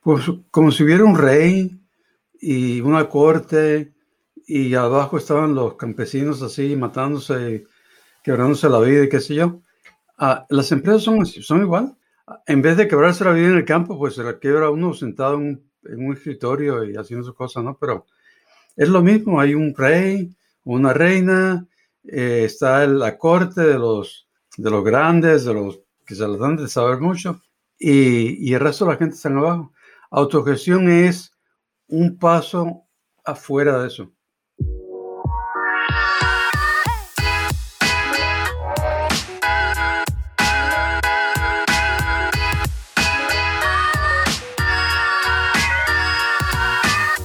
Pues como si hubiera un rey y una corte y abajo estaban los campesinos así matándose, quebrándose la vida y qué sé yo. Ah, las empresas son, son igual. En vez de quebrarse la vida en el campo, pues se la quiebra uno sentado en un, escritorio y haciendo sus cosas, ¿no? Pero es lo mismo, hay un rey, una reina, eh, está la corte de los, de los grandes, de los que se les dan de saber mucho, y, y el resto de la gente está abajo. Autogestión es un paso afuera de eso.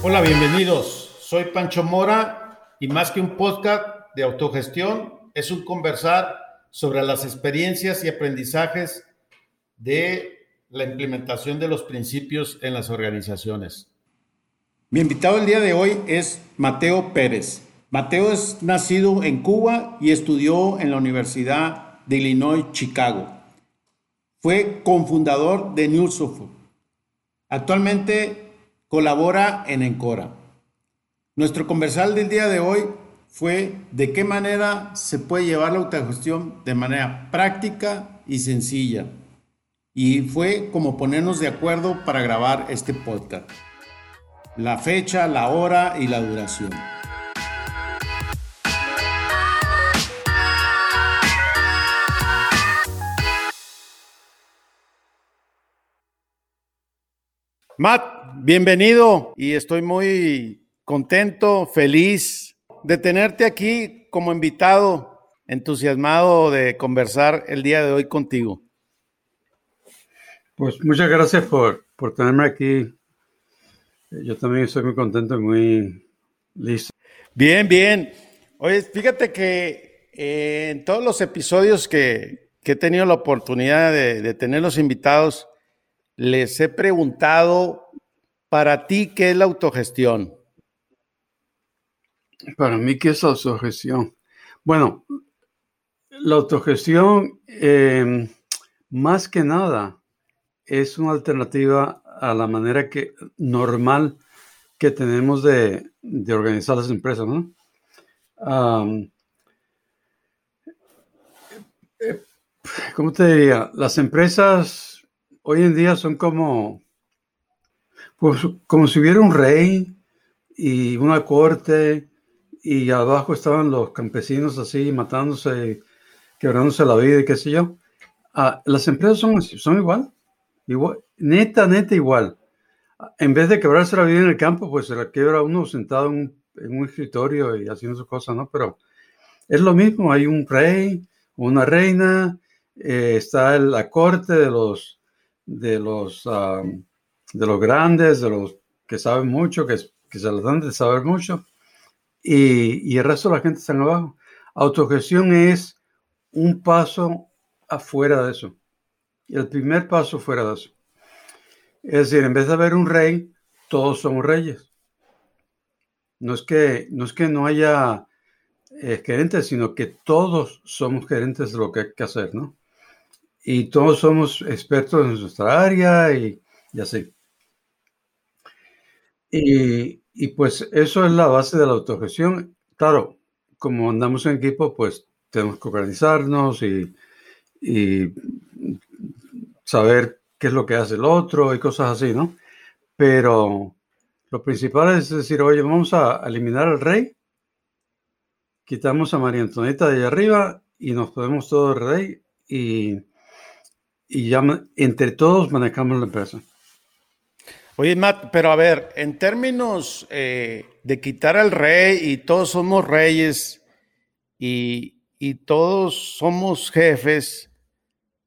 Hola, bienvenidos. Soy Pancho Mora y más que un podcast de autogestión, es un conversar sobre las experiencias y aprendizajes de la implementación de los principios en las organizaciones. Mi invitado el día de hoy es Mateo Pérez. Mateo es nacido en Cuba y estudió en la Universidad de Illinois, Chicago. Fue cofundador de Newsoft. Actualmente colabora en Encora. Nuestro conversal del día de hoy fue de qué manera se puede llevar la autogestión de manera práctica y sencilla. Y fue como ponernos de acuerdo para grabar este podcast la fecha, la hora y la duración. Matt, bienvenido y estoy muy contento, feliz de tenerte aquí como invitado, entusiasmado de conversar el día de hoy contigo. Pues muchas gracias por, por tenerme aquí yo también estoy muy contento y muy listo. Bien, bien. Oye, fíjate que eh, en todos los episodios que, he tenido la oportunidad de, de, tener los invitados, les he preguntado para ti qué es la autogestión. Para mí, ¿qué es la autogestión? Bueno, la autogestión, eh, más que nada, es una alternativa a la manera que normal que tenemos de, organizar las empresas, ¿no? Eh, ¿Cómo te diría? Las empresas hoy en día son como, pues, como si hubiera un rey y una corte y abajo estaban los campesinos así matándose, quebrándose la vida y qué sé yo. Ah, las empresas son, son igual. Igual, neta, neta igual. En vez de quebrarse la vida en el campo, pues se la quebra uno sentado en un, escritorio y haciendo sus cosas, ¿no? Pero es lo mismo, hay un rey, una reina, eh, está la corte de los, de los, de los grandes, de los que saben mucho, que, que se les dan de saber mucho, y, y el resto de la gente está abajo. Autogestión es un paso afuera de eso. Y el primer paso fuera de eso. Es decir, en vez de haber un rey, todos somos reyes. No es que no, es que no haya eh, gerentes, sino que todos somos gerentes de lo que hay que hacer, ¿no? Y todos somos expertos en nuestra área y, así. Y, y, pues eso es la base de la autogestión. Claro, como andamos en equipo, pues tenemos que organizarnos y, y saber qué es lo que hace el otro y cosas así, ¿no? Pero lo principal es decir, oye, vamos a eliminar al rey, quitamos a María Antonieta de allá arriba y nos podemos todo el rey y, y ya entre todos manejamos la empresa. Oye, Matt, pero a ver, en términos eh, de quitar al rey y todos somos reyes y, y todos somos jefes,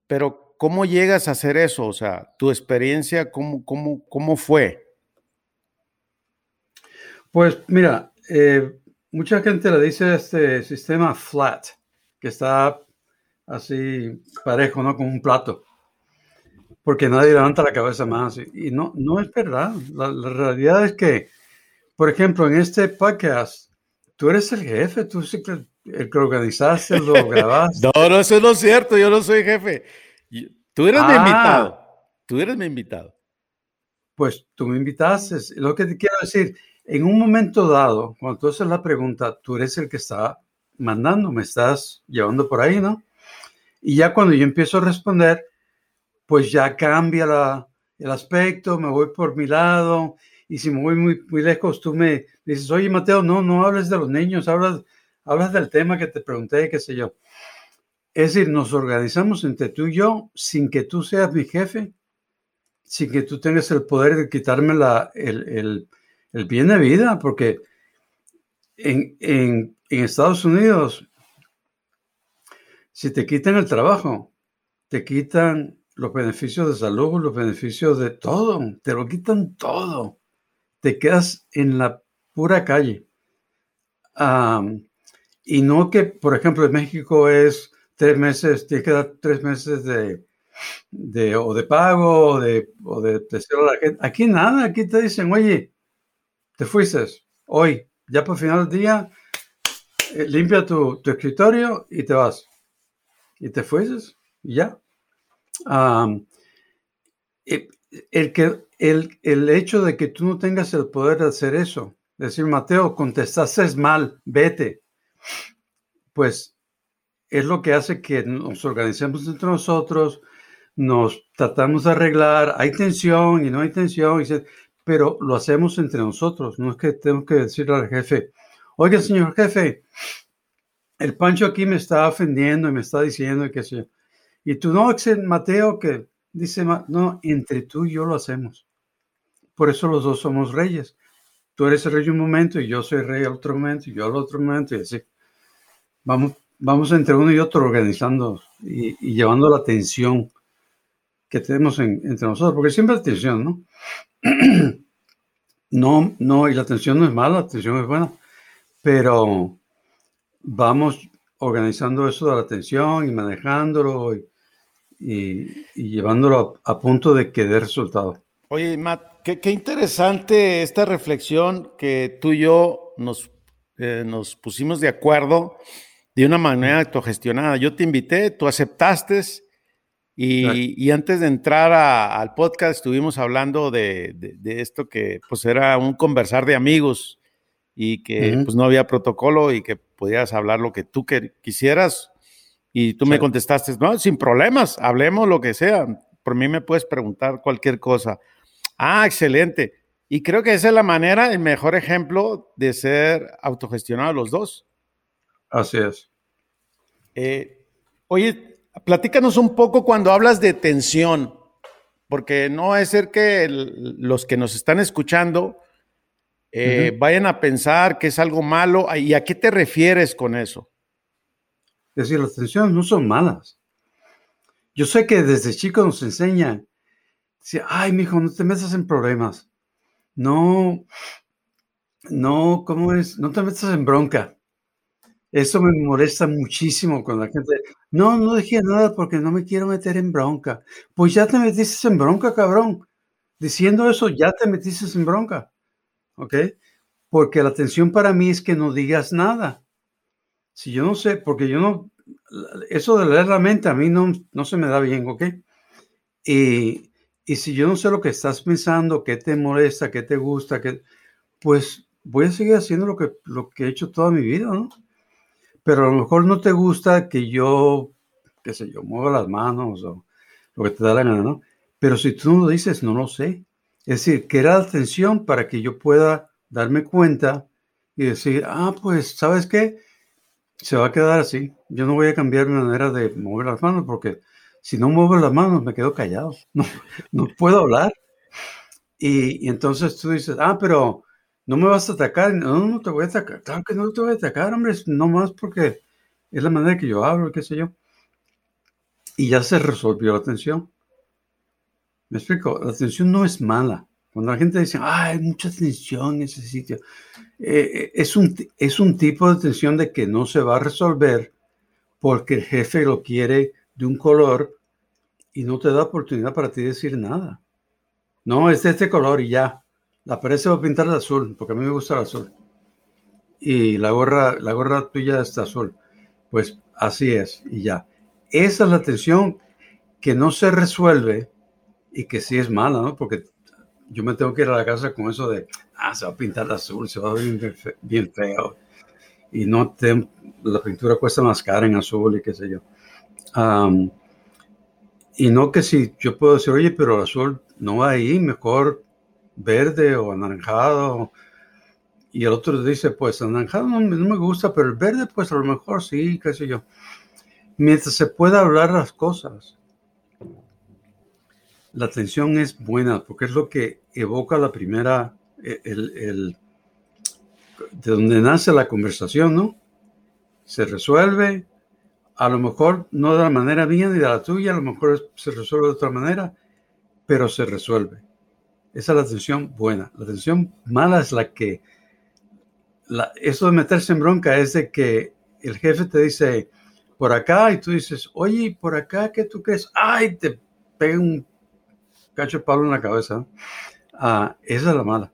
pero ¿Cómo llegas a hacer eso? O sea, tu experiencia, ¿cómo, cómo, cómo fue? Pues mira, eh, mucha gente le dice este sistema flat, que está así parejo, ¿no? Con un plato. Porque nadie levanta la cabeza más. Y, no, no es verdad. La, realidad es que, por ejemplo, en este podcast, tú eres el jefe, tú el, que organizaste, lo grabaste. no, no, eso no es cierto, yo no soy jefe. Tú eres mi ah. invitado. Tú eres mi invitado. pues tú me invitaste. Lo que te quiero decir, en un momento dado, cuando tú haces la pregunta, tú eres el que está mandando, me estás llevando por ahí, ¿no? Y ya cuando yo empiezo a responder, pues ya cambia la, el aspecto, me voy por mi lado, y si me voy muy, muy lejos, tú me dices, oye Mateo, no, no hables de los niños, hablas, hablas del tema que te pregunté, qué sé yo. Es decir, nos organizamos entre tú y yo sin que tú seas mi jefe, sin que tú tengas el poder de quitarme la, el, el, el bien de vida, porque en, en, en Estados Unidos, si te quitan el trabajo, te quitan los beneficios de salud, los beneficios de todo, te lo quitan todo. Te quedas en la pura calle. y no que, por ejemplo, en México es tres meses, te queda tres meses de, de, o de pago o de, o de, la gente. Aquí nada, aquí te dicen, oye, te fuiste hoy, ya por final del día, eh, limpia tu, tu, escritorio y te vas. Y te fuiste y ya. el, que, el, el hecho de que tú no tengas el poder de hacer eso, decir, Mateo, contestaste mal, vete, pues es lo que hace que nos organicemos entre nosotros, nos tratamos de arreglar, hay tensión y no hay tensión, pero lo hacemos entre nosotros, no es que tengo que decirle al jefe, oiga señor jefe, el Pancho aquí me está ofendiendo y me está diciendo que sé Y tú no, Mateo, que dice, no, entre tú y yo lo hacemos. Por eso los dos somos reyes. Tú eres el rey un momento y yo soy rey otro momento y yo al otro momento y así. Vamos, vamos entre uno y otro organizando y, y llevando la atención que tenemos entre nosotros, porque siempre hay tensión, ¿no? no, no, y la tensión no es mala, la tensión es buena, pero vamos organizando eso de la atención y manejándolo y, y, llevándolo a, punto de que dé resultado. Oye, Matt, qué, qué, interesante esta reflexión que tú y yo nos, eh, nos pusimos de acuerdo de una manera autogestionada. Yo te invité, tú aceptaste y, antes de entrar al podcast estuvimos hablando de, esto que pues era un conversar de amigos y que pues no había protocolo y que podías hablar lo que tú quisieras y tú me contestaste, no, sin problemas, hablemos lo que sea. Por mí me puedes preguntar cualquier cosa. Ah, excelente. Y creo que esa es la manera, el mejor ejemplo de ser autogestionados los dos. Así es. Eh, oye, platícanos un poco cuando hablas de tensión, porque no es ser que los que nos están escuchando eh, vayan a pensar que es algo malo. ¿Y a qué te refieres con eso? Es decir, las tensiones no son malas. Yo sé que desde chico nos enseñan, ay, mijo, no te metas en problemas. No, no, ¿cómo es? No te metas en bronca. Eso me molesta muchísimo cuando la gente, no, no dije nada porque no me quiero meter en bronca. Pues ya te metiste en bronca, cabrón. Diciendo eso, ya te metiste en bronca. ¿Ok? Porque la atención para mí es que no digas nada. Si yo no sé, porque yo no, eso de leer la mente a mí no, no se me da bien, ¿ok? Y, y si yo no sé lo que estás pensando, qué te molesta, qué te gusta, que, pues voy a seguir haciendo lo que, lo que he hecho toda mi vida, ¿no? Pero a lo mejor no te gusta que yo, qué sé yo, mueva las manos o lo que te da la gana, ¿no? Pero si tú no lo dices, no lo sé. Es decir, que era atención para que yo pueda darme cuenta y decir, ah, pues, ¿sabes qué? Se va a quedar así. Yo no voy a cambiar mi manera de mover las manos porque si no muevo las manos me quedo callado. No, no puedo hablar. Y entonces tú dices, ah, pero no me vas a atacar, no, te voy a atacar, claro que no te voy a atacar, hombre, no más porque es la manera que yo hablo, qué sé yo. Y ya se resolvió la tensión. Me explico, la tensión no es mala. Cuando la gente dice, ah, hay mucha tensión en ese sitio, eh, eh, es, un, es un tipo de tensión de que no se va a resolver porque el jefe lo quiere de un color y no te da oportunidad para ti decir nada. No, es de este color y ya. La pared se va a pintar de azul, porque a mí me gusta el azul. Y la gorra, la gorra tuya está azul. Pues así es, y ya. Esa es la tensión que no se resuelve y que sí es mala, ¿no? Porque yo me tengo que ir a la casa con eso de, ah, se va a pintar azul, se va a ver bien, feo. Y no te, la pintura cuesta más cara en azul y qué sé yo. y no que si yo puedo decir, oye, pero el azul no va ahí, mejor verde o anaranjado. Y el otro dice, pues anaranjado no, me gusta, pero el verde, pues a lo mejor sí, qué sé yo. Mientras se pueda hablar las cosas la atención es buena porque es lo que evoca la primera, e, el, de donde nace la conversación, ¿no? Se resuelve, a lo mejor no de la manera mía ni de la tuya, a lo mejor se resuelve de otra manera, pero se resuelve. Esa es la atención buena. La atención mala es la que, la, eso de meterse en bronca es de que el jefe te dice, por acá, y tú dices, oye, por acá, ¿qué tú crees? Ay, te pega un cacho de palo en la cabeza. Ah, esa es la mala.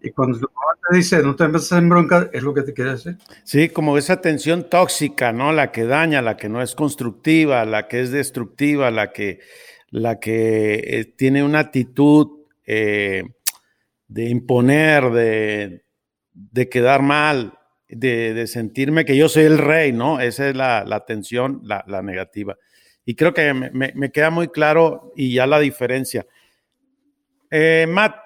Y cuando tu mamá te dice, no te metas en bronca, es lo que te quiere decir. Sí, como esa tensión tóxica, ¿no? La que daña, la que no es constructiva, la que es destructiva, la que, la que eh, tiene una actitud eh, de imponer, de, de quedar mal, de, de, sentirme que yo soy el rey, ¿no? Esa es la, la tensión, la, la negativa. Y creo que me, queda muy claro y ya la diferencia. Eh, Matt,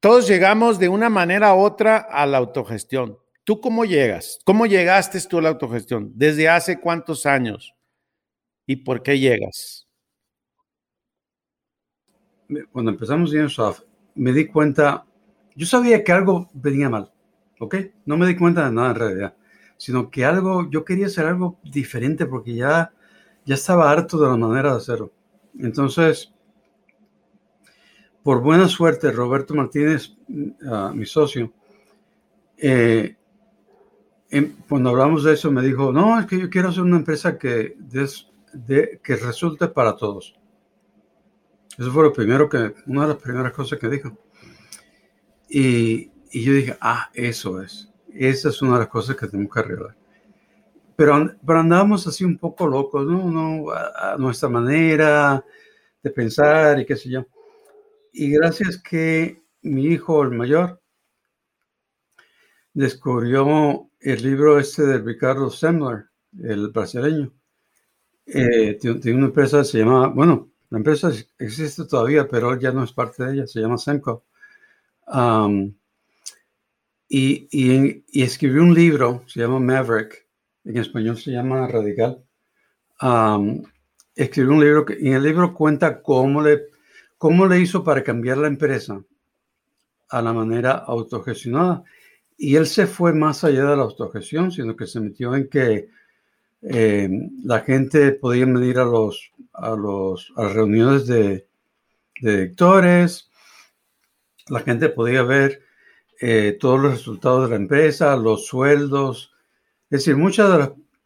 todos llegamos de una manera u otra a la autogestión. ¿Tú cómo llegas? ¿Cómo llegaste tú a la autogestión? ¿Desde hace cuántos años? ¿Y por qué llegas? Cuando empezamos en Soft, me di cuenta, yo sabía que algo venía mal, ¿ok? No me di cuenta de nada en realidad, sino que algo, yo quería hacer algo diferente porque ya ya estaba harto de la manera de hacerlo. Entonces, por buena suerte, Roberto Martínez, ah, mi socio, eh, em, cuando hablamos de eso me dijo, no, es que yo quiero hacer una empresa que, que resulte para todos. Eso fue lo primero que, una de las primeras cosas que dijo. Y, y yo dije, ah, eso es. Esa es una de las cosas que tenemos que arreglar pero, pero andábamos así un poco locos, ¿no? a, nuestra manera de pensar y qué sé yo. Y gracias que mi hijo, el mayor, descubrió el libro este de Ricardo Semler, el brasileño. Eh, tiene, una empresa que se llama, bueno, la empresa existe todavía, pero ya no es parte de ella, se llama Semco. y, escribió un libro, se llama Maverick, en español se llama Radical, escribió un libro que en el libro cuenta cómo le, cómo le hizo para cambiar la empresa a la manera autogestionada. Y él se fue más allá de la autogestión, sino que se metió en que eh, la gente podía medir a los a los a reuniones de, de directores, la gente podía ver eh, todos los resultados de la empresa, los sueldos, es decir, muchos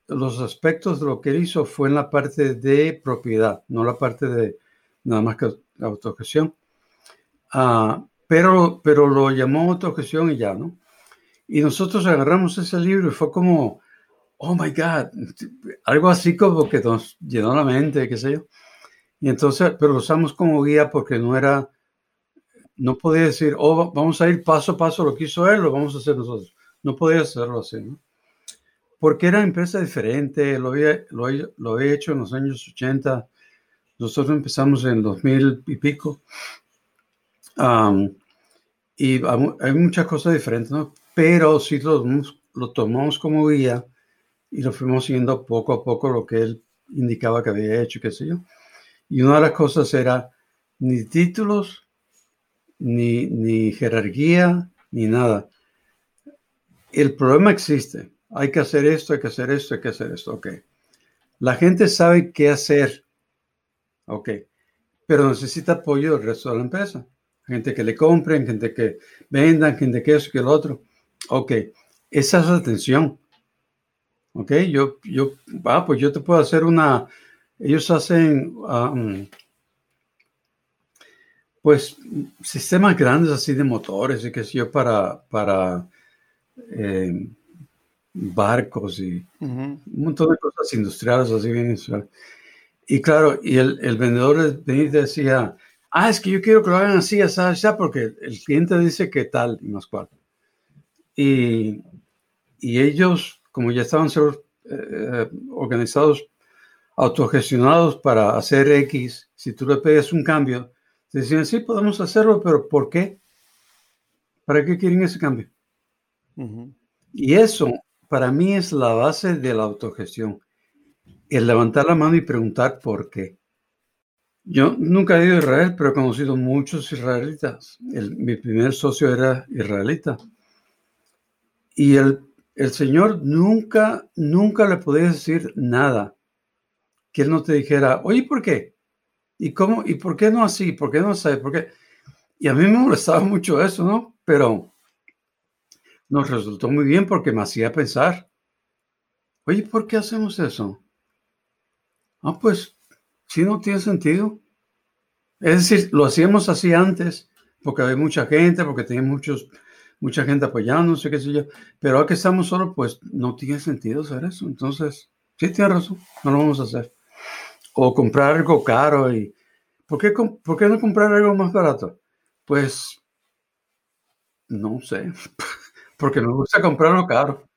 de los aspectos de lo que él hizo fue en la parte de propiedad, no la parte de nada más que autogestión. Ah, pero, pero lo llamó autogestión y ya, ¿no? Y nosotros agarramos ese libro y fue como, oh my God, algo así como que nos llenó la mente, qué sé yo. Y entonces, pero lo usamos como guía porque no era, no podía decir, oh, vamos a ir paso a paso lo que hizo él, lo vamos a hacer nosotros. No podía hacerlo así, ¿no? porque era empresa diferente, lo había, lo, he hecho en los años 80, nosotros empezamos en 2000 y pico, y hay muchas cosas diferentes, ¿no? Pero sí lo, lo tomamos como guía y lo fuimos siguiendo poco a poco lo que él indicaba que había hecho, qué sé yo. Y una de las cosas era ni títulos, ni, ni jerarquía, ni nada. El problema existe hay que hacer esto, hay que hacer esto, hay que hacer esto, ok. La gente sabe qué hacer, ok, pero necesita apoyo del resto de la empresa. Gente que le compren, gente que vendan, gente que eso, que lo otro. Ok, esa es la atención. Ok, yo, yo, ah, pues yo te puedo hacer una, ellos hacen, um, pues, sistemas grandes así de motores y qué sé yo, para, para, eh, barcos y un montón de cosas industriales así bien Y claro, y el, el vendedor decía, ah, es que yo quiero que lo hagan así, así, así, porque el cliente dice que tal y más cual. Y, y ellos, como ya estaban eh, organizados, autogestionados para hacer X, si tú le pegas un cambio, te decían, sí, podemos hacerlo, pero ¿por qué? ¿Para qué quieren ese cambio? Y eso, para mí, es la base de la autogestión. El levantar la mano y preguntar por qué. Yo nunca he ido a Israel, pero he conocido muchos israelitas. mi primer socio era israelita. Y el, el Señor nunca, nunca le podía decir nada que Él no te dijera, oye, ¿por qué? ¿Y cómo? ¿Y por qué no así? ¿Por qué no sé? ¿Por qué? Y a mí me molestaba mucho eso, ¿no? Pero nos resultó muy bien porque me hacía pensar, oye, ¿por qué hacemos eso? Ah, pues, si no tiene sentido. Es decir, lo hacíamos así antes, porque había mucha gente, porque tenía muchos, mucha gente apoyando, no sé qué sé yo. Pero ahora que estamos solos, pues no tiene sentido hacer eso. Entonces, sí, tiene razón, no lo vamos a hacer. O comprar algo caro y... ¿Por qué, ¿Por qué no comprar algo más barato? Pues, no sé, porque nos gusta comprarlo caro.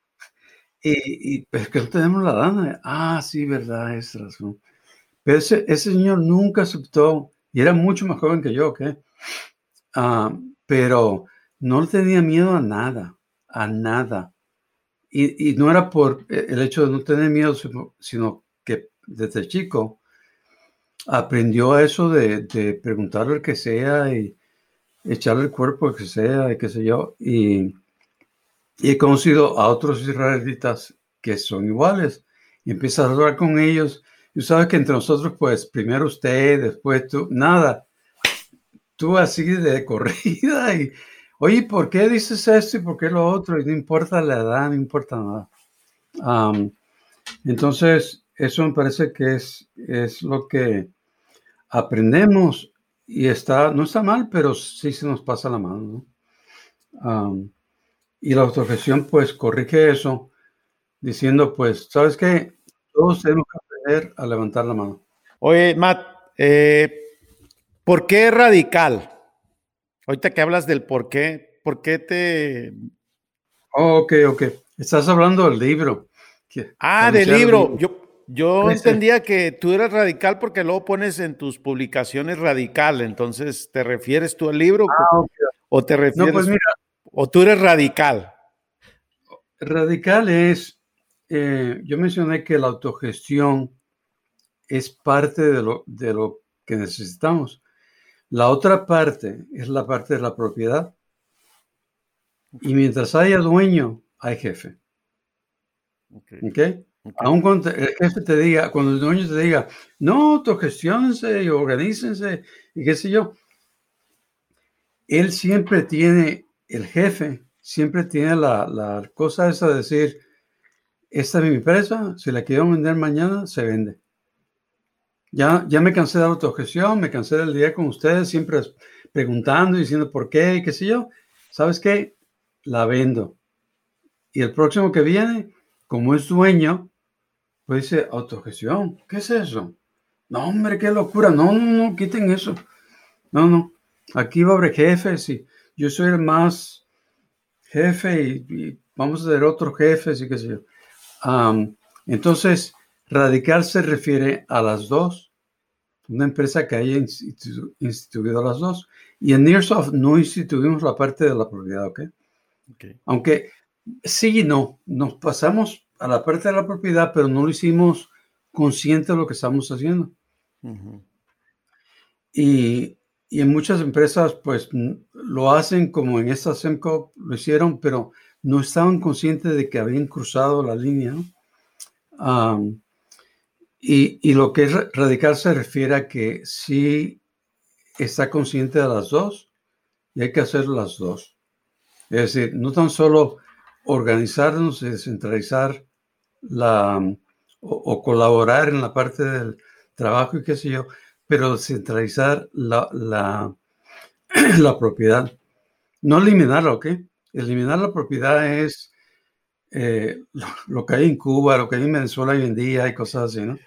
Y, y es que no tenemos la dana. Ah, sí, verdad, es razón. Pero ese, ese señor nunca aceptó y era mucho más joven que yo, ¿ok? Ah, pero no tenía miedo a nada, a nada. Y, no era por el hecho de no tener miedo, sino que desde chico aprendió a eso de, de preguntarle que sea y echarle el cuerpo que sea y qué sé yo. Y, y he conocido a otros israelitas que son iguales. Y empiezas a hablar con ellos y sabes que entre nosotros, pues, primero usted, después tú, nada. Tú así de corrida y, oye, ¿por qué dices esto y por qué lo otro? Y no importa la edad, no importa nada. entonces, eso me parece que es, es lo que aprendemos y está, no está mal, pero sí se nos pasa la mano. y la autogestión, pues, corrige eso, diciendo, pues, ¿sabes qué? Todos tenemos que a levantar la mano. Oye, Matt, eh, ¿por qué radical? Ahorita que hablas del por qué, ¿por qué te... Oh, ok, ok. Estás hablando del libro. Ah, del libro. Yo, yo entendía que tú eras radical porque luego pones en tus publicaciones radical, entonces ¿te refieres tú al libro? Ah, ¿O te refieres? No, pues mira, ¿O tú eres radical? Radical es eh, yo mencioné que la autogestión es parte de lo, de lo que necesitamos. La otra parte es la parte de la propiedad. Y mientras haya dueño, hay jefe. ¿Ok? Aún cuando el jefe te diga, cuando el dueño te diga, no, autogestionense y organícense y qué sé yo, él siempre tiene, el jefe siempre tiene la, la cosa esa de decir, esta es mi empresa, si la quiero vender mañana, se vende. Ya, ya me cansé de autogestión, me cansé del día con ustedes, siempre preguntando y diciendo por qué, qué sé yo. ¿Sabes qué? La vendo. Y el próximo que viene, como es dueño, pues dice autogestión. ¿Qué es eso? No, hombre, qué locura. No, no, no, quiten eso. No, no. Aquí va a haber jefes y yo soy el más jefe y, y vamos a tener otros jefes y qué sé yo entonces, radical se refiere a las dos, una empresa que haya instituido las dos. Y en Nearsoft no instituimos la parte de la propiedad, ¿ok? Aunque sí y no, nos pasamos a la parte de la propiedad, pero no lo hicimos consciente de lo que estamos haciendo. y, y, en muchas empresas, pues lo hacen como en esta SEMCO lo hicieron, pero no estaban conscientes de que habían cruzado la línea. Y, lo que es radical se refiere a que sí está consciente de las dos y hay que hacer las dos. Es decir, no tan solo organizarnos y descentralizar la, o, colaborar en la parte del trabajo y qué sé yo, pero descentralizar la, la, propiedad. No eliminarla, ¿ok? Eliminar la propiedad es eh, lo, que hay en Cuba, lo que hay en Venezuela hoy en día y cosas así, ¿no?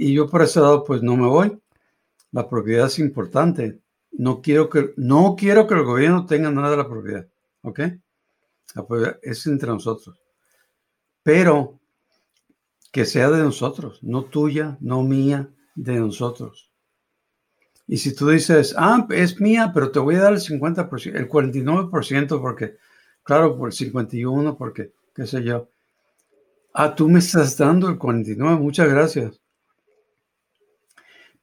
Y yo por ese lado, pues no me voy. La propiedad es importante. No quiero que, no quiero que el gobierno tenga nada de la propiedad. ¿Ok? La propiedad es entre nosotros. Pero que sea de nosotros, no tuya, no mía, de nosotros. Y si tú dices, ah, es mía, pero te voy a dar el 50%, el 49%, porque, claro, por el 51%, porque, qué sé yo. Ah, tú me estás dando el 49%, muchas gracias.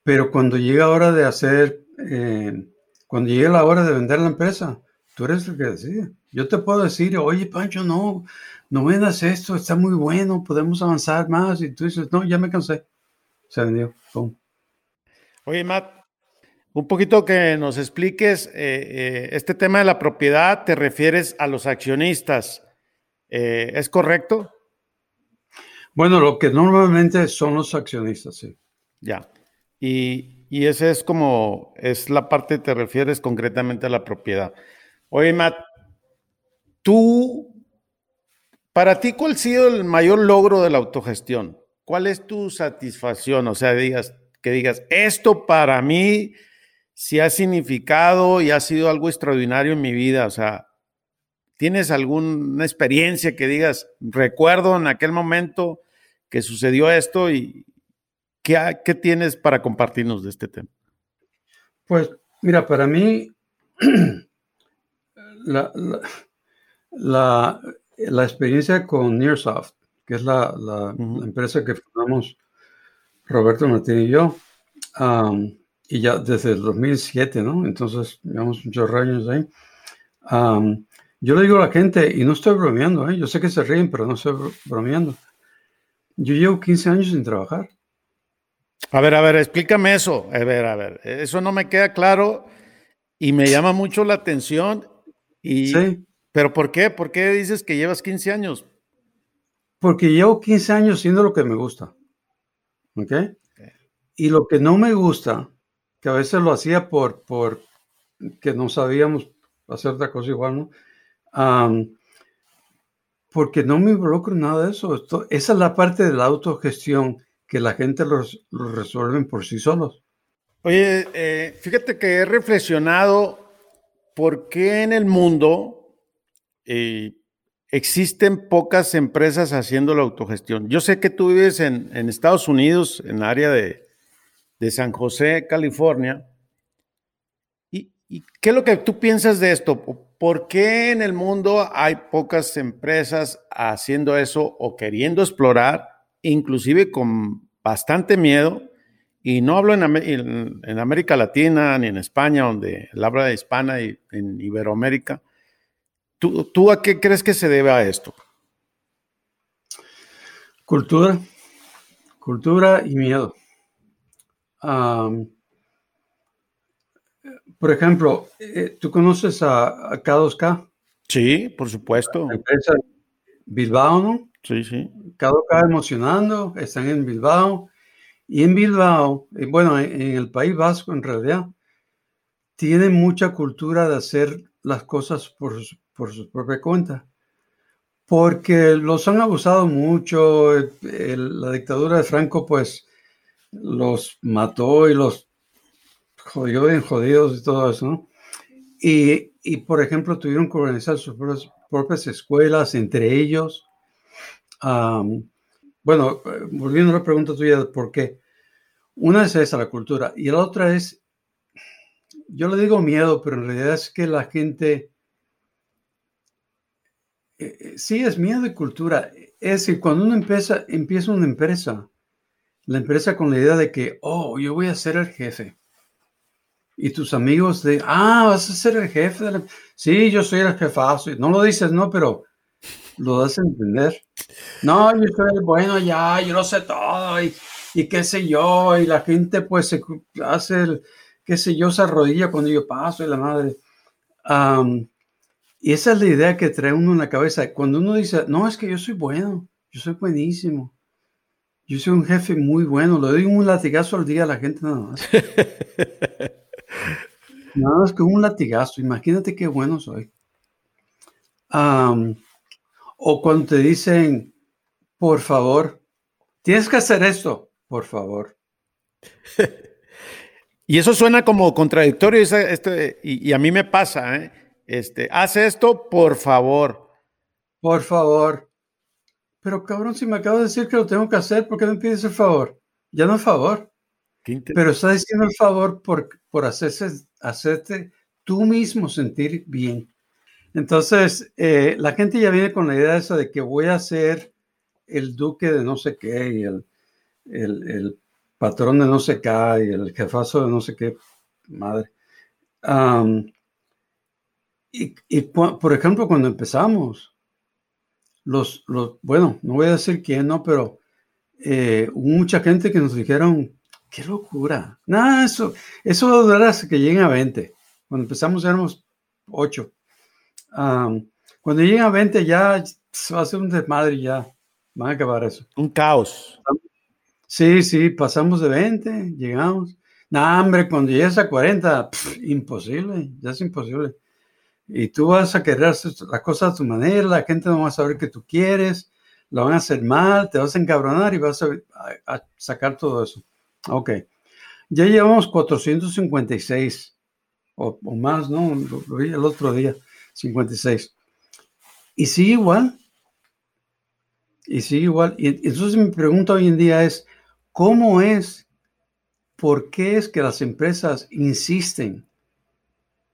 Pero cuando llega hora de hacer, eh, cuando llega la hora de vender la empresa, tú eres el que decide. Yo te puedo decir, oye, Pancho, no, no vendas esto, está muy bueno, podemos avanzar más. Y tú dices, no, ya me cansé. Se vendió. Oye, Matt, un poquito que nos expliques, eh, eh, este tema de la propiedad, te refieres a los accionistas. ¿Es correcto? Bueno, lo que normalmente son los accionistas, sí. Ya. Y, y esa es como, es la parte, te refieres concretamente a la propiedad. Oye, Matt, tú, para ti, ¿cuál ha sido el mayor logro de la autogestión? ¿Cuál es tu satisfacción? O sea, digas, que digas, esto para mí sí ha significado y ha sido algo extraordinario en mi vida. O sea, ¿tienes alguna experiencia que digas, recuerdo en aquel momento que sucedió esto y, ¿Qué, tienes para compartirnos de este tema? Pues mira, para mí la, experiencia con Nearsoft, que es la, empresa que fundamos Roberto Martín y yo, y ya desde el 2007, ¿no? Entonces, llevamos muchos años ahí. yo le digo a la gente, y no estoy bromeando, ¿eh? yo sé que se ríen, pero no estoy bromeando. Yo llevo 15 años sin trabajar. A ver, a ver, explícame eso. A ver, a ver, eso no me queda claro y me llama mucho la atención. Y, sí. ¿Pero por qué? ¿Por qué dices que llevas 15 años? Porque llevo 15 años haciendo lo que me gusta. ¿Ok? Y lo que no me gusta, que a veces lo hacía por, por que no sabíamos hacer otra cosa igual, ¿no? porque no me involucro en nada de eso. esa es la parte de la autogestión que la gente los, resuelven por sí solos. Oye, eh, fíjate que he reflexionado por qué en el mundo eh, existen pocas empresas haciendo la autogestión. Yo sé que tú vives en, Estados Unidos, en el área de, San José, California. ¿Y, ¿Y qué es lo que tú piensas de esto? ¿Por qué en el mundo hay pocas empresas haciendo eso o queriendo explorar? Inclusive con bastante miedo, y no hablo en, América Latina ni en España, donde la habla hispana y en Iberoamérica. ¿Tú, a qué crees que se debe a esto? Cultura, cultura y miedo. por ejemplo, eh, ¿tú conoces a, K2K? Sí, por supuesto. empresa Bilbao, ¿no? Sí, sí. Cada emocionando, están en Bilbao. Y en Bilbao, eh, bueno, en, el País Vasco en realidad, tienen mucha cultura de hacer las cosas por, por su propia cuenta. Porque los han abusado mucho. la dictadura de Franco, pues, los mató y los jodió bien jodidos y todo eso, ¿no? Y, y, por ejemplo, tuvieron que organizar sus propias escuelas entre ellos bueno, volviendo a la pregunta tuya por qué. Una es esa, la cultura, y la otra es, yo le digo miedo, pero en realidad es que la gente, eh, eh, sí es miedo y cultura. Es que cuando uno empieza, empieza una empresa, la empresa con la idea de que, oh, yo voy a ser el jefe. Y tus amigos de, ah, vas a ser el jefe. De Sí, yo soy el jefazo. No lo dices, no, pero lo das a entender. No, yo soy bueno ya, yo lo sé todo y, y, qué sé yo, y la gente pues se hace, el, qué sé yo, se arrodilla cuando yo paso y la madre. y esa es la idea que trae uno en la cabeza. Cuando uno dice, no, es que yo soy bueno, yo soy buenísimo. Yo soy un jefe muy bueno, le doy un latigazo al día a la gente nada más. nada más que un latigazo, imagínate qué bueno soy. O cuando te dicen, por favor, tienes que hacer esto, por favor. Y eso suena como contradictorio este, y, a mí me pasa, ¿eh? Este, haz esto, por favor. Por favor. Pero cabrón, si me acabo de decir que lo tengo que hacer, ¿por qué me pides el favor? Ya no es favor. Pero está diciendo el favor por, por hacerse, hacerte tú mismo sentir bien. Entonces, eh, la gente ya viene con la idea esa de que voy a ser el duque de no sé qué y el, el, patrón de no sé qué y el jefazo de no sé qué madre. y, por ejemplo, cuando empezamos, los, los, bueno, no voy a decir quién, no, pero eh, mucha gente que nos dijeron, qué locura. Nada, eso, eso va a durar hasta que lleguen a 20. Cuando empezamos éramos 8. Cuando lleguen a 20 ya va a ser un desmadre ya. Van a acabar eso. Un caos. Sí, sí, pasamos de 20, llegamos. No, hombre, cuando llegues a 40, imposible, ya es imposible. Y tú vas a querer hacer las cosas a tu manera, la gente no va a saber que tú quieres, lo van a hacer mal, te vas a encabronar y vas a, sacar todo eso. Ok. Ya llevamos 456 o, o más, ¿no? Lo vi el otro día, 56. Y sigue igual. Y sigue igual. Y entonces mi pregunta hoy en día es, ¿cómo es, por qué es que las empresas insisten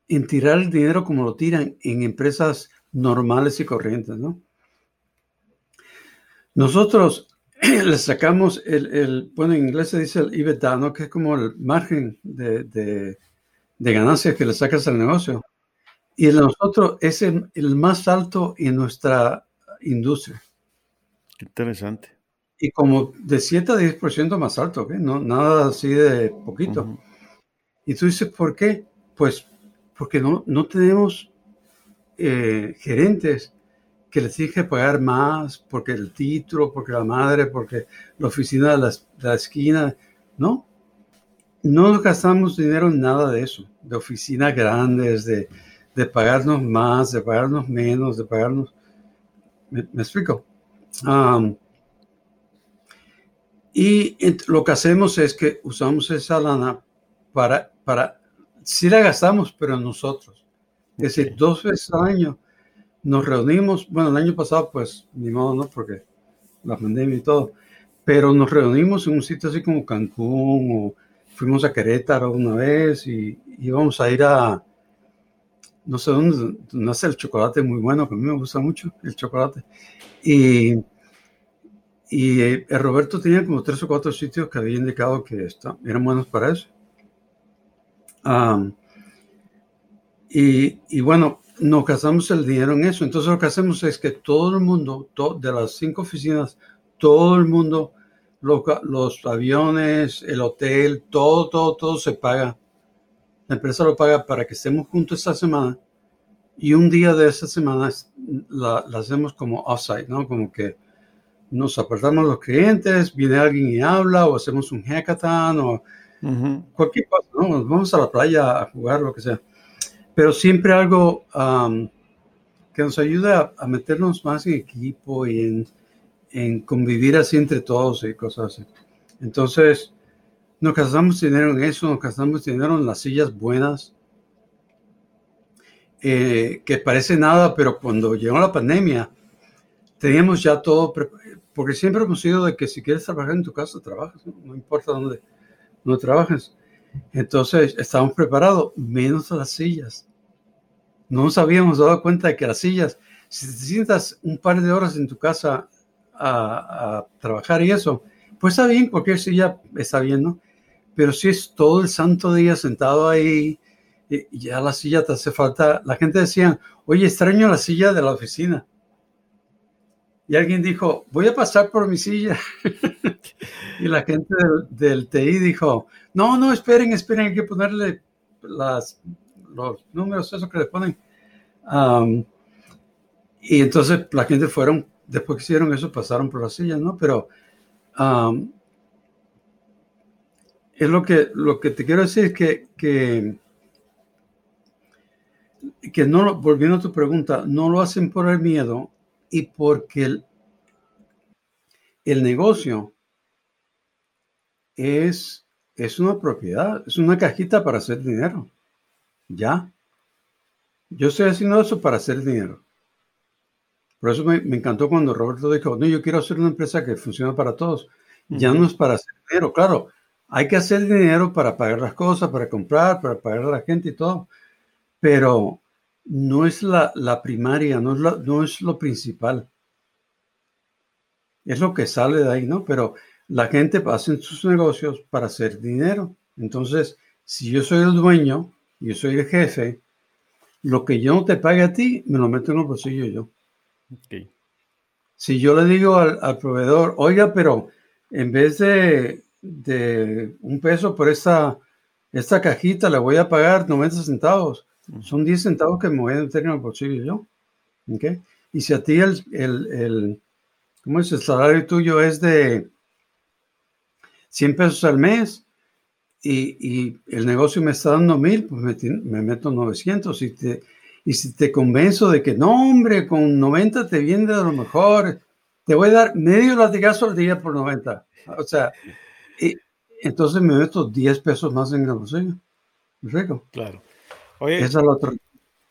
en tirar el dinero como lo tiran en empresas normales y corrientes, ¿no? Nosotros le sacamos el, bueno, en inglés se dice el EBITDA, ¿no? Que es como el margen de, de, ganancias que le sacas al negocio. Y el nosotros es el, más alto en nuestra industria. Qué interesante. Y como de 7 a 10% más alto, ¿ok? No, nada así de poquito. Y tú dices, ¿por qué? Pues porque no, no tenemos eh, gerentes que les tienen pagar más porque el título, porque la madre, porque la oficina de la, esquina. No, no gastamos dinero en nada de eso, de oficinas grandes, de, de pagarnos más, de pagarnos menos, de pagarnos... ¿Me, explico? y lo que hacemos es que usamos esa lana para, para sí la gastamos, pero nosotros. Es decir, dos veces al año nos reunimos, bueno, el año pasado pues ni modo, ¿no? Porque la pandemia y todo, pero nos reunimos en un sitio así como Cancún o fuimos a Querétaro una vez y íbamos a ir a, no sé dónde, nace el chocolate muy bueno, que a mí me gusta mucho el chocolate. Y, y eh, Roberto tenía como tres o cuatro sitios que había indicado que eran buenos para eso y, bueno, nos gastamos el dinero en eso. Entonces lo que hacemos es que todo el mundo, de las cinco oficinas, todo el mundo, los aviones, el hotel, todo, todo, todo se paga. La empresa lo paga para que estemos juntos esta semana y un día de esa semana la, hacemos como offsite, ¿no? Como que nos apartamos los clientes, viene alguien y habla o hacemos un hackathon o Cualquier cosa, ¿no? Vamos a la playa a jugar, lo que sea. Pero siempre algo que nos ayuda a, meternos más en equipo y en, en, convivir así entre todos y cosas así. Entonces, nos gastamos dinero en eso, nos gastamos dinero en las sillas buenas, eh, que parece nada, pero cuando llegó la pandemia, teníamos ya todo, porque siempre hemos sido de que si quieres trabajar en tu casa, trabajas, no importa dónde no trabajas. Entonces estábamos preparados, menos las sillas. No nos habíamos dado cuenta de que las sillas, si te sientas un par de horas en tu casa a, trabajar y eso, pues está bien, cualquier silla está bien, ¿no? Pero si es todo el santo día sentado ahí, ya la silla te hace falta. La gente decía, oye, extraño la silla de la oficina. Y alguien dijo, voy a pasar por mi silla. y la gente del, TI dijo, no, no, esperen, esperen, hay que ponerle los números, eso que le ponen. y entonces la gente fueron, después que hicieron eso, pasaron por la silla, ¿no? Pero es lo que, lo que te quiero decir, que, que, que no, volviendo a tu pregunta, no lo hacen por el miedo, y porque el, el negocio es, es una propiedad, es una cajita para hacer dinero. Ya. Yo estoy haciendo eso para hacer dinero. Por eso me, encantó cuando Roberto dijo, no, yo quiero hacer una empresa que funcione para todos. Ya no es para hacer dinero, claro. Hay que hacer dinero para pagar las cosas, para comprar, para pagar a la gente y todo. Pero no es la, primaria, no es, no es lo principal. Es lo que sale de ahí, ¿no? Pero la gente hace sus negocios para hacer dinero. Entonces, si yo soy el dueño, yo soy el jefe, lo que yo no te pague a ti, me lo meto en el bolsillo yo. Si yo le digo al, proveedor, oiga, pero en vez de, un peso por esta, esta cajita, le voy a pagar 90 centavos. Son 10 centavos que me voy a meter en el bolsillo yo. Y si a ti el, el, ¿cómo es? el salario tuyo es de 100 pesos al mes y, el negocio me está dando mil, pues me, me meto 900. Y te, y si te convenzo de que no, hombre, con 90 te viene de lo mejor, te voy a dar medio latigazo al día por 90. O sea, y, entonces me meto 10 pesos más en el bolsillo. Rico. Claro. Oye, esa es la otra.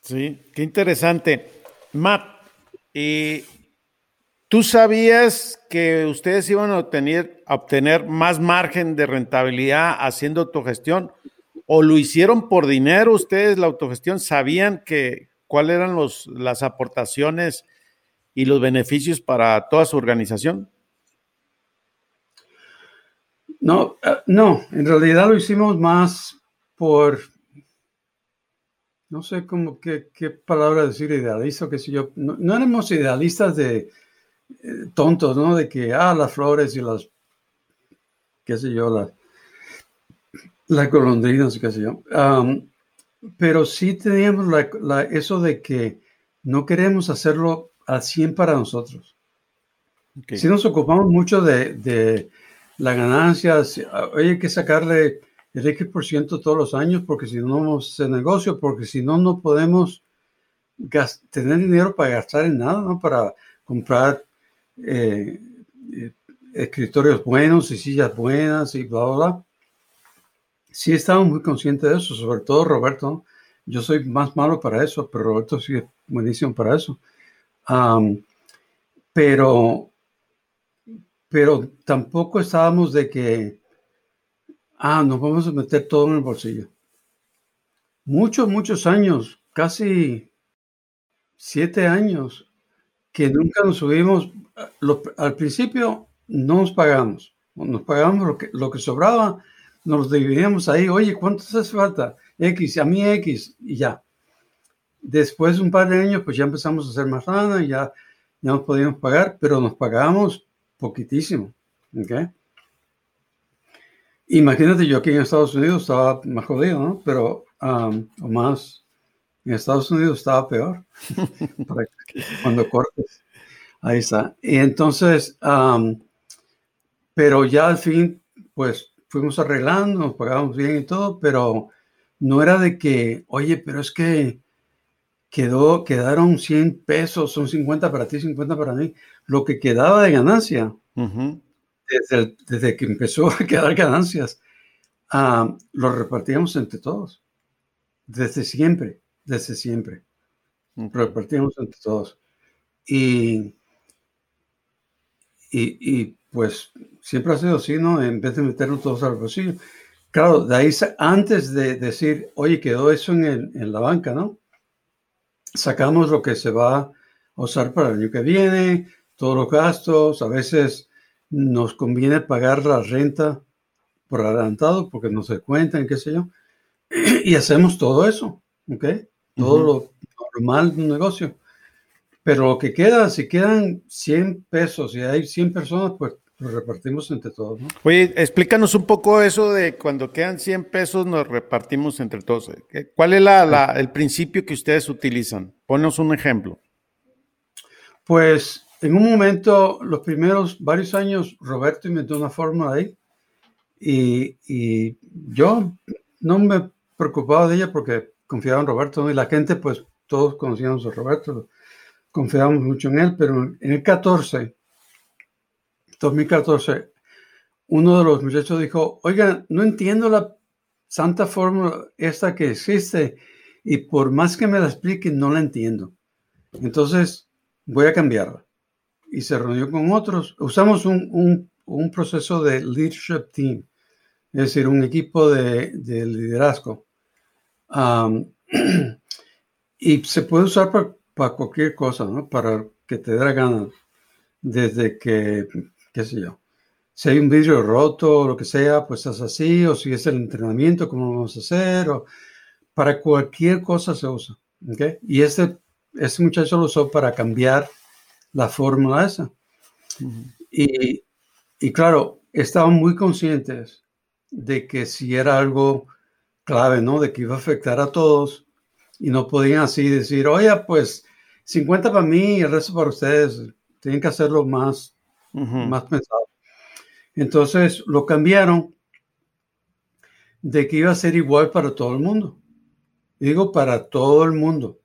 Sí, qué interesante. Matt, ¿y tú sabías que ustedes iban a obtener, a obtener más margen de rentabilidad haciendo autogestión? o lo hicieron por dinero ustedes, la autogestión, sabían que cuáles eran los, las aportaciones y los beneficios para toda su organización? No, eh, no, en realidad lo hicimos más por, no sé cómo, qué, qué palabra decir idealista, qué sé yo, no, éramos idealistas de eh, tontos, ¿no? De que, ah, las flores y las, qué sé yo, las, la golondrina, qué sé yo. pero sí teníamos la, eso de que no queremos hacerlo al 100 para nosotros. Si nos ocupamos mucho de, de la ganancia. hay que sacarle el X% todos los años porque si no, hacer negocio, porque si no, no podemos tener dinero para gastar en nada, ¿no? Para comprar eh, eh, escritorios buenos y sillas buenas y bla, bla, bla sí estaba muy consciente de eso, sobre todo Roberto. Yo soy más malo para eso, pero Roberto sí es buenísimo para eso. pero, pero tampoco estábamos de que, ah, nos vamos a meter todo en el bolsillo. Muchos, muchos años, casi siete años, que nunca nos subimos. al principio no nos pagamos, nos pagamos lo que, lo que sobraba nos dividíamos ahí, oye, ¿cuánto hace falta? X, a mí X, y ya. Después de un par de años, pues ya empezamos a hacer más lana, ya, ya nos podíamos pagar, pero nos pagábamos poquitísimo. ¿okay? Imagínate, yo aquí en Estados Unidos estaba más jodido, ¿no? Pero, o más, en Estados Unidos estaba peor. cuando cortes, ahí está. Y entonces, pero ya al fin, pues fuimos arreglando, nos pagábamos bien y todo, pero no era de que, oye, pero es que quedó, quedaron 100 pesos, son 50 para ti, 50 para mí. Lo que quedaba de ganancia, desde, desde, que empezó a quedar ganancias, uh, lo repartíamos entre todos. Desde siempre, desde siempre. Lo repartíamos entre todos. Y, y, y pues siempre ha sido así, ¿no? En vez de meternos todos al bolsillo. Claro, de ahí antes de decir, oye, quedó eso en, en la banca, ¿no? Sacamos lo que se va a usar para el año que viene, todos los gastos, a veces nos conviene pagar la renta por adelantado porque no se cuentan, qué sé yo, y hacemos todo eso, ¿ok? Todo lo normal de un negocio. Pero lo que queda, si quedan 100 pesos y hay 100 personas, pues lo repartimos entre todos. ¿no? Oye, explícanos un poco eso de cuando quedan 100 pesos, nos repartimos entre todos. ¿Cuál es la, el principio que ustedes utilizan? Ponos un ejemplo. Pues en un momento, los primeros varios años, Roberto inventó una forma ahí y, y yo no me preocupaba de ella porque confiaba en Roberto y la gente, pues todos conocíamos a Roberto confiábamos mucho en él, pero en el 14, 2014, uno de los muchachos dijo, oiga, no entiendo la santa fórmula esta que existe y por más que me la expliquen, no la entiendo. Entonces, voy a cambiarla. Y se reunió con otros. Usamos un, proceso de leadership team, es decir, un equipo de, liderazgo. y se puede usar para, cualquier cosa, ¿no? Para que te dé la gana. Desde que, qué sé yo, si hay un vidrio roto o lo que sea, pues es así, o si es el entrenamiento, cómo vamos a hacer, o para cualquier cosa se usa. ¿okay? Y este, este muchacho lo usó para cambiar la fórmula esa. y, y, claro, estaban muy conscientes de que si era algo clave, ¿no? De que iba a afectar a todos y no podían así decir, oye, pues 50 para mí y el resto para ustedes. Tienen que hacerlo más, más pensado. Entonces lo cambiaron de que iba a ser igual para todo el mundo. Digo para todo el mundo.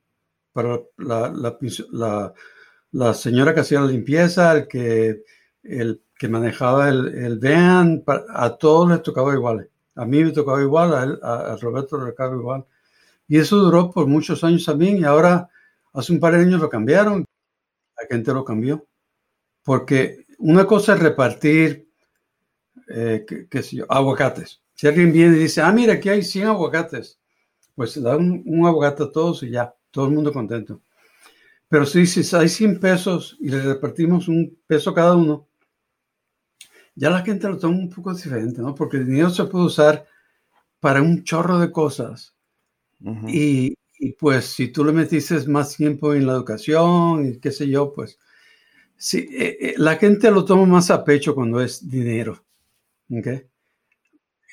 Para la, la, señora que hacía la limpieza, el que, el que manejaba el, el van, a todos les tocaba igual. A mí me tocaba igual, a, él, a, Roberto le tocaba igual. Y eso duró por muchos años también y ahora hace un par de años lo cambiaron. La gente lo cambió. Porque una cosa es repartir, eh, qué, sé yo, aguacates. Si alguien viene y dice, ah, mira, aquí hay 100 aguacates, pues da un, un aguacate a todos y ya, todo el mundo contento. Pero si, si hay 100 pesos y le repartimos un peso cada uno, ya la gente lo toma un poco diferente, ¿no? Porque el dinero se puede usar para un chorro de cosas. y, y, pues si tú le metiste más tiempo en la educación y qué sé yo, pues sí, eh, eh, la gente lo toma más a pecho cuando es dinero. ¿okay?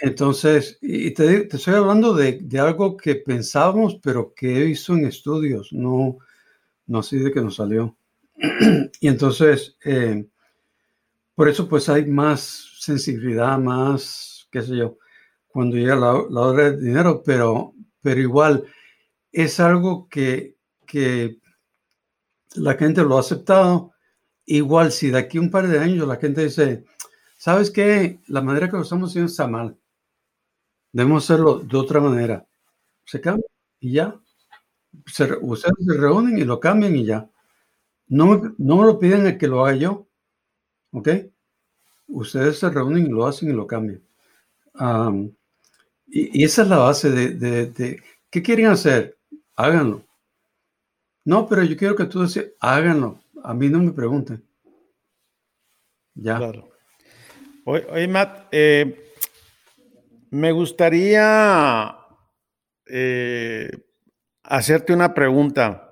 Entonces, y te, estoy hablando de, de, algo que pensábamos, pero que he visto en estudios, no, no así de que nos salió. y entonces, eh, por eso pues hay más sensibilidad, más, qué sé yo, cuando llega la, hora del dinero, pero, pero igual es algo que, que la gente lo ha aceptado. Igual si de aquí un par de años la gente dice, ¿sabes qué? La manera que lo estamos haciendo está mal. Debemos hacerlo de otra manera. Se cambia y ya. ustedes se reúnen y lo cambian y ya. No, no me lo piden a que lo haga yo. ¿Ok? Ustedes se reúnen y lo hacen y lo cambian. y, esa es la base de, ¿qué quieren hacer? Háganlo. No, pero yo quiero que tú decías, háganlo. A mí no me pregunten. Ya. Claro. Oye, Matt, eh, me gustaría eh, hacerte una pregunta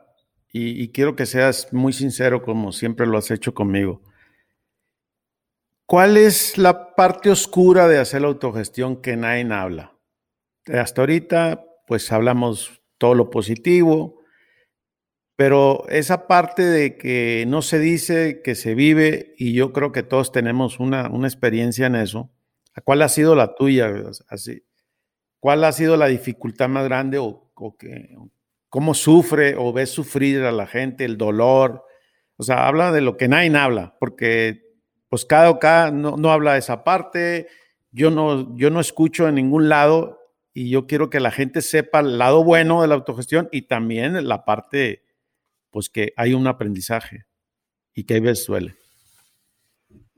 y, quiero que seas muy sincero como siempre lo has hecho conmigo. ¿Cuál es la parte oscura de hacer la autogestión que nadie habla? Hasta ahorita, pues hablamos todo lo positivo, pero esa parte de que no se dice, que se vive, y yo creo que todos tenemos una, experiencia en eso. ¿Cuál ha sido la tuya? Así, ¿Cuál ha sido la dificultad más grande o, cómo sufre o ves sufrir a la gente, el dolor? O sea, habla de lo que nadie habla, porque pues cada cada no, no habla de esa parte, yo no, yo no escucho en ningún lado y yo quiero que la gente sepa el lado bueno de la autogestión y también la parte, pues que hay un aprendizaje y que a veces suele.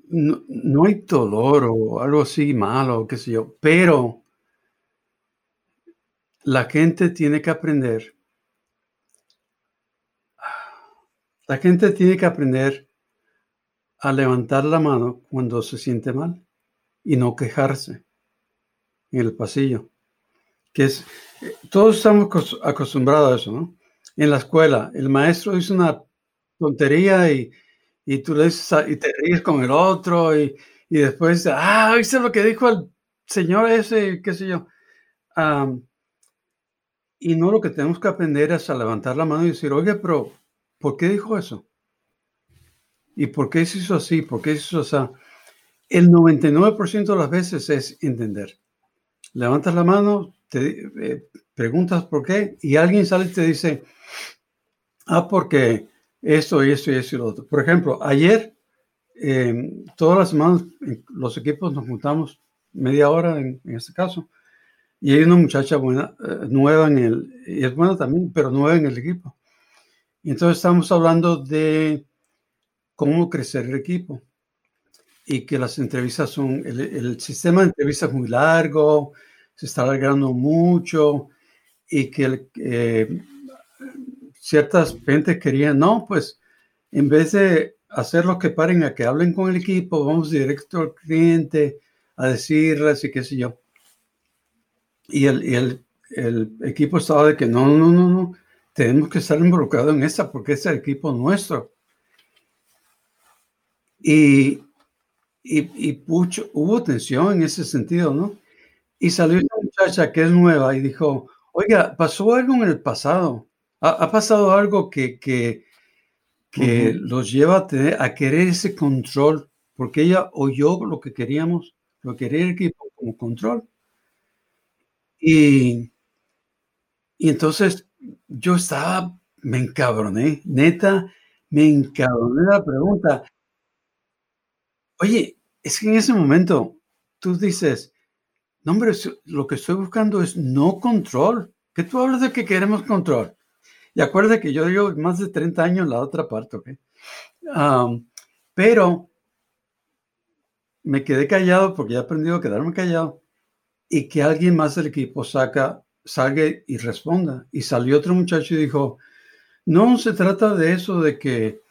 No, no, hay dolor o algo así malo, qué sé yo, pero la gente tiene que aprender. La gente tiene que aprender a levantar la mano cuando se siente mal y no quejarse en el pasillo. Que es, todos estamos acostumbrados a eso, ¿no? En la escuela, el maestro dice una tontería y, y tú le dices, y te ríes con el otro y, y después, ah, ¿viste lo que dijo el señor ese? ¿Qué sé yo? y no lo que tenemos que aprender es a levantar la mano y decir, oye, pero ¿por qué dijo eso? ¿Y por qué se hizo así? ¿Por qué se hizo así? El 99% de las veces es entender. Levantas la mano, te eh, preguntas por qué y alguien sale y te dice, ah, porque esto y esto y esto y lo otro. Por ejemplo, ayer eh, todas las semanas los equipos nos juntamos media hora en, este caso. Y hay una muchacha buena, eh, nueva en el, y es buena también, pero nueva en el equipo. Y entonces estamos hablando de cómo crecer el equipo y que las entrevistas son, el, sistema de entrevistas es muy largo, se está alargando mucho y que eh, ciertas gente querían, no, pues en vez de hacer lo que paren a que hablen con el equipo, vamos directo al cliente a decirles y qué sé yo. Y el, el, equipo estaba de que no, no, no, no, tenemos que estar involucrados en esta porque es el equipo nuestro. Y, y, y pucho, hubo tensión en ese sentido, ¿no? Y salió muchacha que es nueva y dijo, oiga, pasó algo en el pasado. Ha, pasado algo que, que, que los lleva a, tener, a querer ese control, porque ella oyó lo que queríamos, lo que quería el equipo como control. Y, y entonces yo estaba, me encabroné, neta, me encabroné la pregunta. Oye, es que en ese momento tú dices, no, hombre, lo que estoy buscando es no control. ¿Qué tú hablas de que queremos control? Y acuérdate que yo llevo más de 30 años en la otra parte, ¿ok? pero me quedé callado porque ya he aprendido a quedarme callado y que alguien más del equipo saca, salga y responda. Y salió otro muchacho y dijo, no se trata de eso de que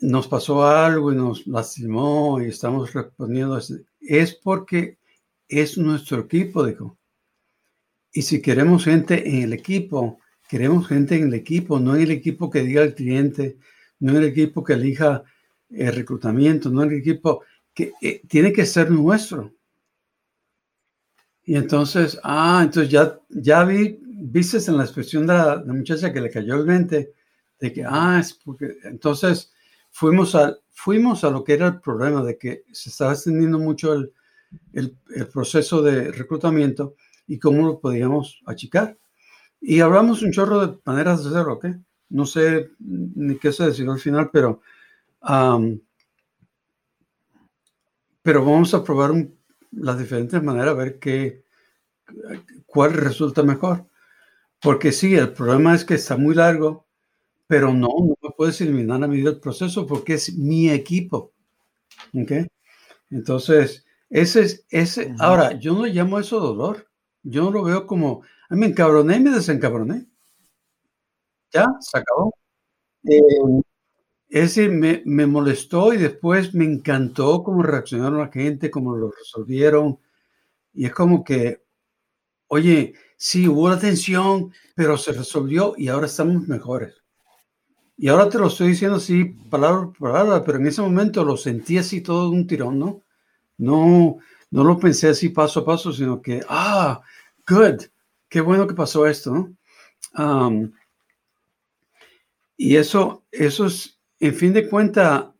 nos pasó algo y nos lastimó y estamos respondiendo. Es porque es nuestro equipo, dijo. Y si queremos gente en el equipo, Queremos gente en el equipo, no en el equipo que diga al cliente, no en el equipo que elija el reclutamiento, no en el equipo que eh, tiene que ser nuestro. Y entonces, ah, entonces ya, ya vi, viste en la expresión de la, muchacha que le cayó el 20, de que, ah, es porque, entonces fuimos a, fuimos a lo que era el problema de que se estaba extendiendo mucho el, el, el proceso de reclutamiento y cómo lo podíamos achicar. Y hablamos un chorro de maneras de hacerlo, ¿ok? No sé ni qué se decidió al final, pero, pero vamos a probar las diferentes maneras, a ver qué, cuál resulta mejor. Porque sí, el problema es que está muy largo, pero no, no me puedes eliminar a mí del proceso porque es mi equipo. ¿Ok? Entonces, ese es, ese, ahora, yo no llamo eso dolor. Yo no lo veo como, me encabroné y me desencabroné. Ya, se acabó. Eh, ese me, me, molestó y después me encantó cómo reaccionaron la gente, cómo lo resolvieron. Y es como que, oye, sí, hubo la tensión, pero se resolvió y ahora estamos mejores. Y ahora te lo estoy diciendo así, palabra por palabra, pero en ese momento lo sentí así todo de un tirón, ¿no? No, no lo pensé así paso a paso, sino que, ah, good, qué bueno que pasó esto, ¿no? y eso, eso es, en fin de cuenta,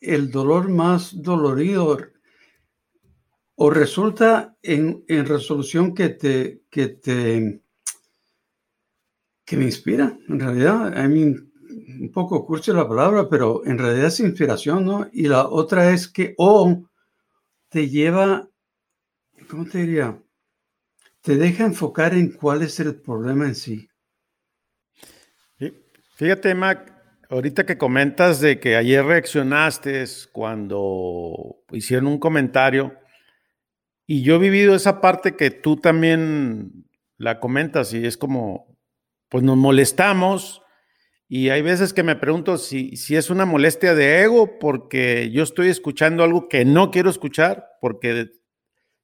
el dolor más dolorido o resulta en, resolución que te, que te, que me inspira, en realidad. I mean, un poco cursi la palabra, pero en realidad es inspiración, ¿no? Y la otra es que o te lleva, ¿cómo te diría? te deja enfocar en cuál es el problema en sí. Fíjate, Mac, ahorita que comentas de que ayer reaccionaste cuando hicieron un comentario, y yo he vivido esa parte que tú también la comentas y es como, pues nos molestamos y hay veces que me pregunto si, si es una molestia de ego porque yo estoy escuchando algo que no quiero escuchar, porque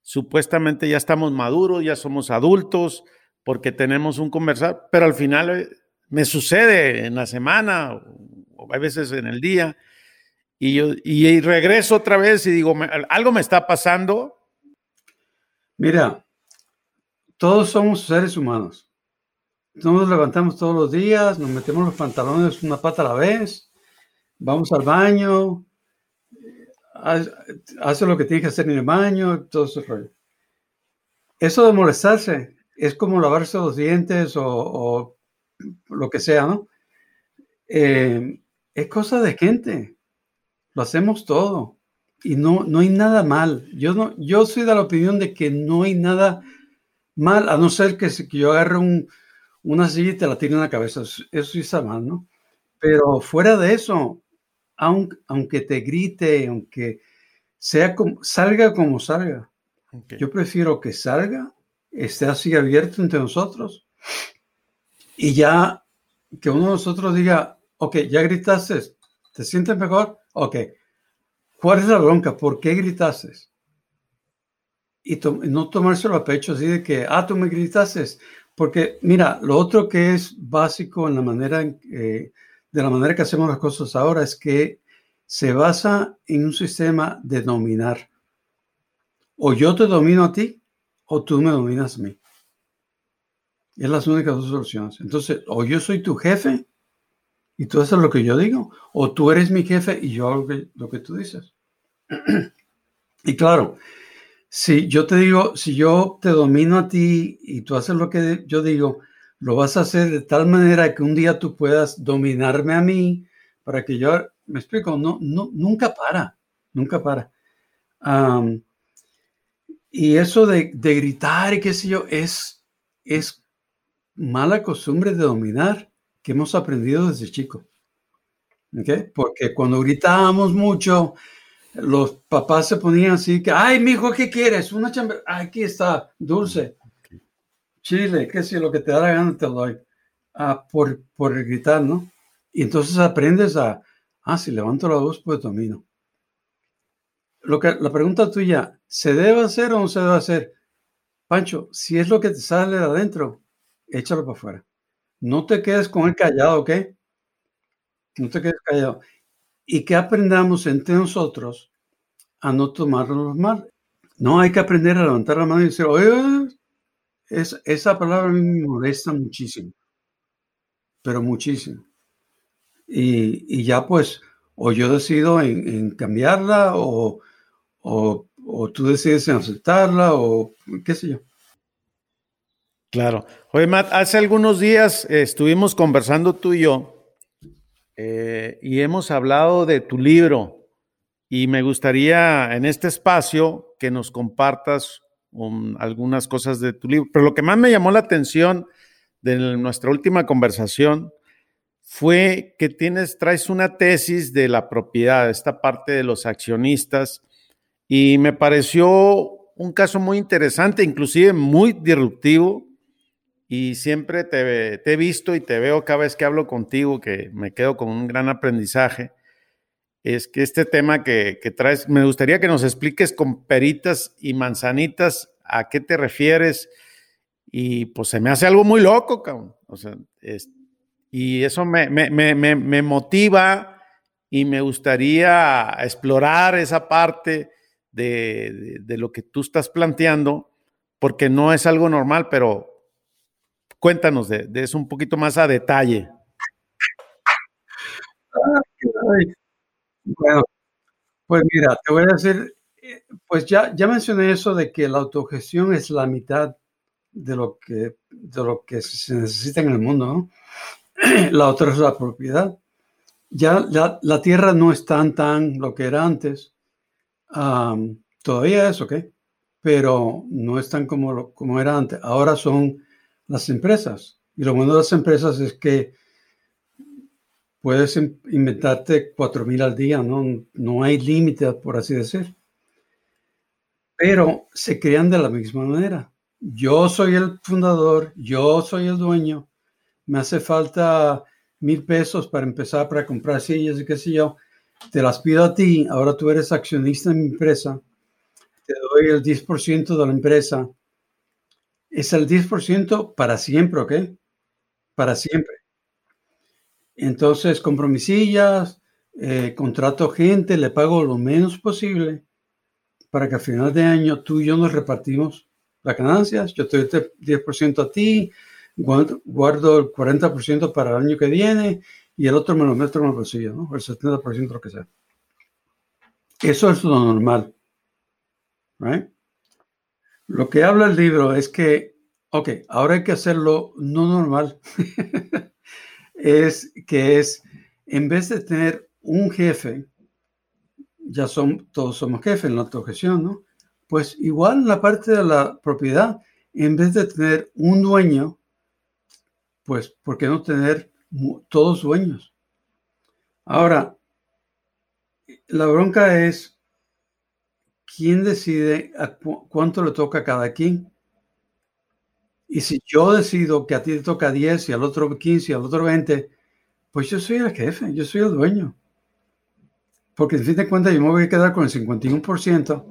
supuestamente ya estamos maduros, ya somos adultos, porque tenemos un conversar, pero al final eh, me sucede en la semana o a veces en el día y yo y regreso otra vez y digo, algo me está pasando. Mira, todos somos seres humanos. Nos levantamos todos los días, nos metemos los pantalones una pata a la vez, vamos al baño, hace lo que tiene que hacer en el baño, todo ese rollo. Eso de molestarse es como lavarse los dientes o, lo que sea, ¿no? Eh, es cosa de gente. lo hacemos todo. Y no, no hay nada mal. Yo, no, yo soy de la opinión de que no hay nada mal, a no ser que, que yo agarre un, una silla y te la tire en la cabeza. Eso sí está mal, ¿no? Pero fuera de eso, aunque, aunque te grite, aunque sea como, salga como salga, yo prefiero que salga, esté así abierto entre nosotros y ya que uno de nosotros diga, ok, ya gritaste, ¿te sientes mejor? Ok, ¿cuál es la bronca? ¿Por qué gritaste? Y no tomárselo a pecho así de que, ah, tú me gritaste. Porque, mira, lo otro que es básico en la manera, eh, de la manera que hacemos las cosas ahora es que se basa en un sistema de dominar. O yo te domino a ti o tú me dominas a mí. Es las únicas dos soluciones. Entonces, o yo soy tu jefe y tú haces lo que yo digo, o tú eres mi jefe y yo hago lo que tú dices. y claro, si yo te digo, si yo te domino a ti y tú haces lo que yo digo, lo vas a hacer de tal manera que un día tú puedas dominarme a mí para que yo, me explico, no, no, nunca para, nunca para. y eso de, de, gritar y qué sé yo, es, es mala costumbre de dominar que hemos aprendido desde chico. ¿Okay? Porque cuando gritábamos mucho, los papás se ponían así que, ay, mi hijo, ¿qué quieres? Una chamba, aquí está, dulce, chile, qué sé, lo que te da la gana te lo doy, ah, por, por gritar, ¿no? Y entonces aprendes a, ah, si levanto la voz, pues domino. Lo que, la pregunta tuya, ¿se debe hacer o no se debe hacer? Pancho, si es lo que te sale de adentro, échalo para afuera. No te quedes con el callado, ¿ok? No te quedes callado y que aprendamos entre nosotros a no tomarlo mal. No hay que aprender a levantar la mano y decir, oye, es, esa palabra me molesta muchísimo, pero muchísimo. Y, y ya pues, o yo decido en, cambiarla o, o, o, tú decides en aceptarla o qué sé yo. Claro. Oye, Matt, hace algunos días eh, estuvimos conversando tú y yo eh, y hemos hablado de tu libro y me gustaría en este espacio que nos compartas algunas cosas de tu libro. Pero lo que más me llamó la atención de nuestra última conversación fue que tienes, traes una tesis de la propiedad, esta parte de los accionistas, y me pareció un caso muy interesante, inclusive muy disruptivo, y siempre te, he visto y te veo cada vez que hablo contigo, que me quedo con un gran aprendizaje, es que este tema que, traes, me gustaría que nos expliques con peritas y manzanitas a qué te refieres y pues se me hace algo muy loco, cabrón. O sea, y eso me, me, motiva y me gustaría explorar esa parte de, de, lo que tú estás planteando, porque no es algo normal, pero Cuéntanos de, eso un poquito más a detalle. Bueno, pues mira, te voy a decir, eh, pues ya, ya mencioné eso de que la autogestión es la mitad de lo que, de lo que se necesita en el mundo, ¿no? La otra es la propiedad. Ya la, tierra no es tan, tan lo que era antes. todavía es, ok, pero no es tan como, como era antes. Ahora son las empresas. Y lo bueno de las empresas es que puedes inventarte 4.000 al día, ¿no? No hay límite, por así decir. Pero se crean de la misma manera. Yo soy el fundador, yo soy el dueño, me hace falta mil pesos para empezar para comprar sillas y qué sé yo. Te las pido a ti, ahora tú eres accionista en mi empresa, te doy el 10% de la empresa es el 10% para siempre, ¿ok? Para siempre. Entonces, compromisillas, eh, contrato gente, le pago lo menos posible para que a final de año tú y yo nos repartimos las ganancias. Yo te doy el 10% a ti, guardo el 40% para el año que viene y el otro me lo meto en el bolsillo, ¿no? El 70% lo que sea. Eso es lo normal. Right? Lo que habla el libro es que, ok, ahora hay que hacerlo no normal. es que es, en vez de tener un jefe ya son, todos somos jefes en la autogestión, ¿no? Pues igual en la parte de la propiedad, en vez de tener un dueño, pues, ¿por qué no tener todos dueños? Ahora, la bronca es quién decide cuánto le toca a cada quien. Y si yo decido que a ti te toca 10 y al otro 15 y al otro 20, pues yo soy el jefe, yo soy el dueño. Porque en fin de cuentas yo me voy a quedar con el 51%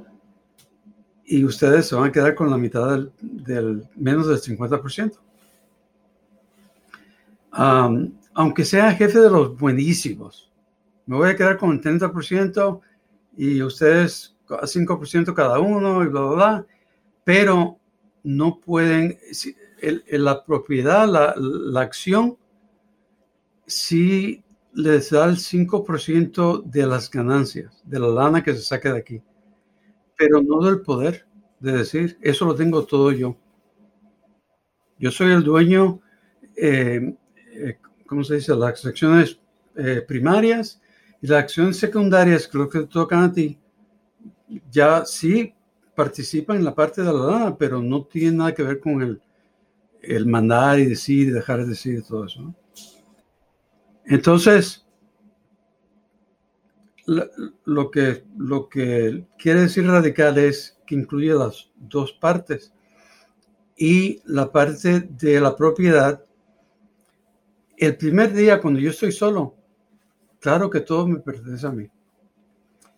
y ustedes se van a quedar con la mitad del, menos del 50%. aunque sea jefe de los buenísimos, me voy a quedar con el 30% y ustedes 5% cada uno y bla, bla, bla. Pero no pueden, la propiedad, la, la acción, sí les da el 5% de las ganancias, de la lana que se saque de aquí, pero no del poder de decir, eso lo tengo todo yo. Yo soy el dueño, eh, eh ¿cómo se dice? Las acciones eh, primarias y las acciones secundarias, creo que tocan a ti, ya sí participan en la parte de la lana, pero no tienen nada que ver con el, el mandar y decir y dejar de decir y todo eso. Entonces, lo, que, lo que quiere decir radical es que incluye las dos partes. Y la parte de la propiedad, el primer día cuando yo estoy solo, claro que todo me pertenece a mí.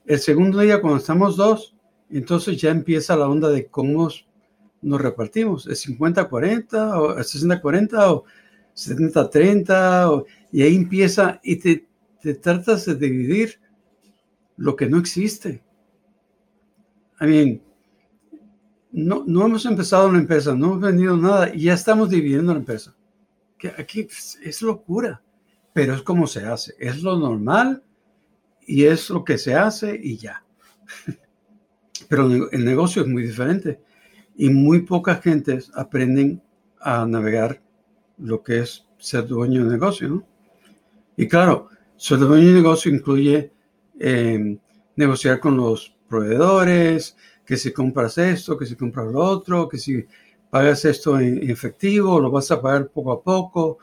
El segundo día cuando estamos dos, entonces ya empieza la onda de cómo nos repartimos. ¿Es 50-40 o 60-40 o 70-30? Y ahí empieza y te, te, tratas de dividir lo que no existe. I mean, no, no hemos empezado una empresa, no hemos vendido nada y ya estamos dividiendo la empresa. Que aquí es locura, pero es como se hace. Es lo normal y es lo que se hace y ya. Pero el negocio es muy diferente y muy pocas gentes aprenden a navegar lo que es ser dueño de negocio. Y claro, ser dueño de negocio incluye eh, negociar con los proveedores, que si compras esto, que si compras lo otro, que si pagas esto en, efectivo, lo vas a pagar poco a poco,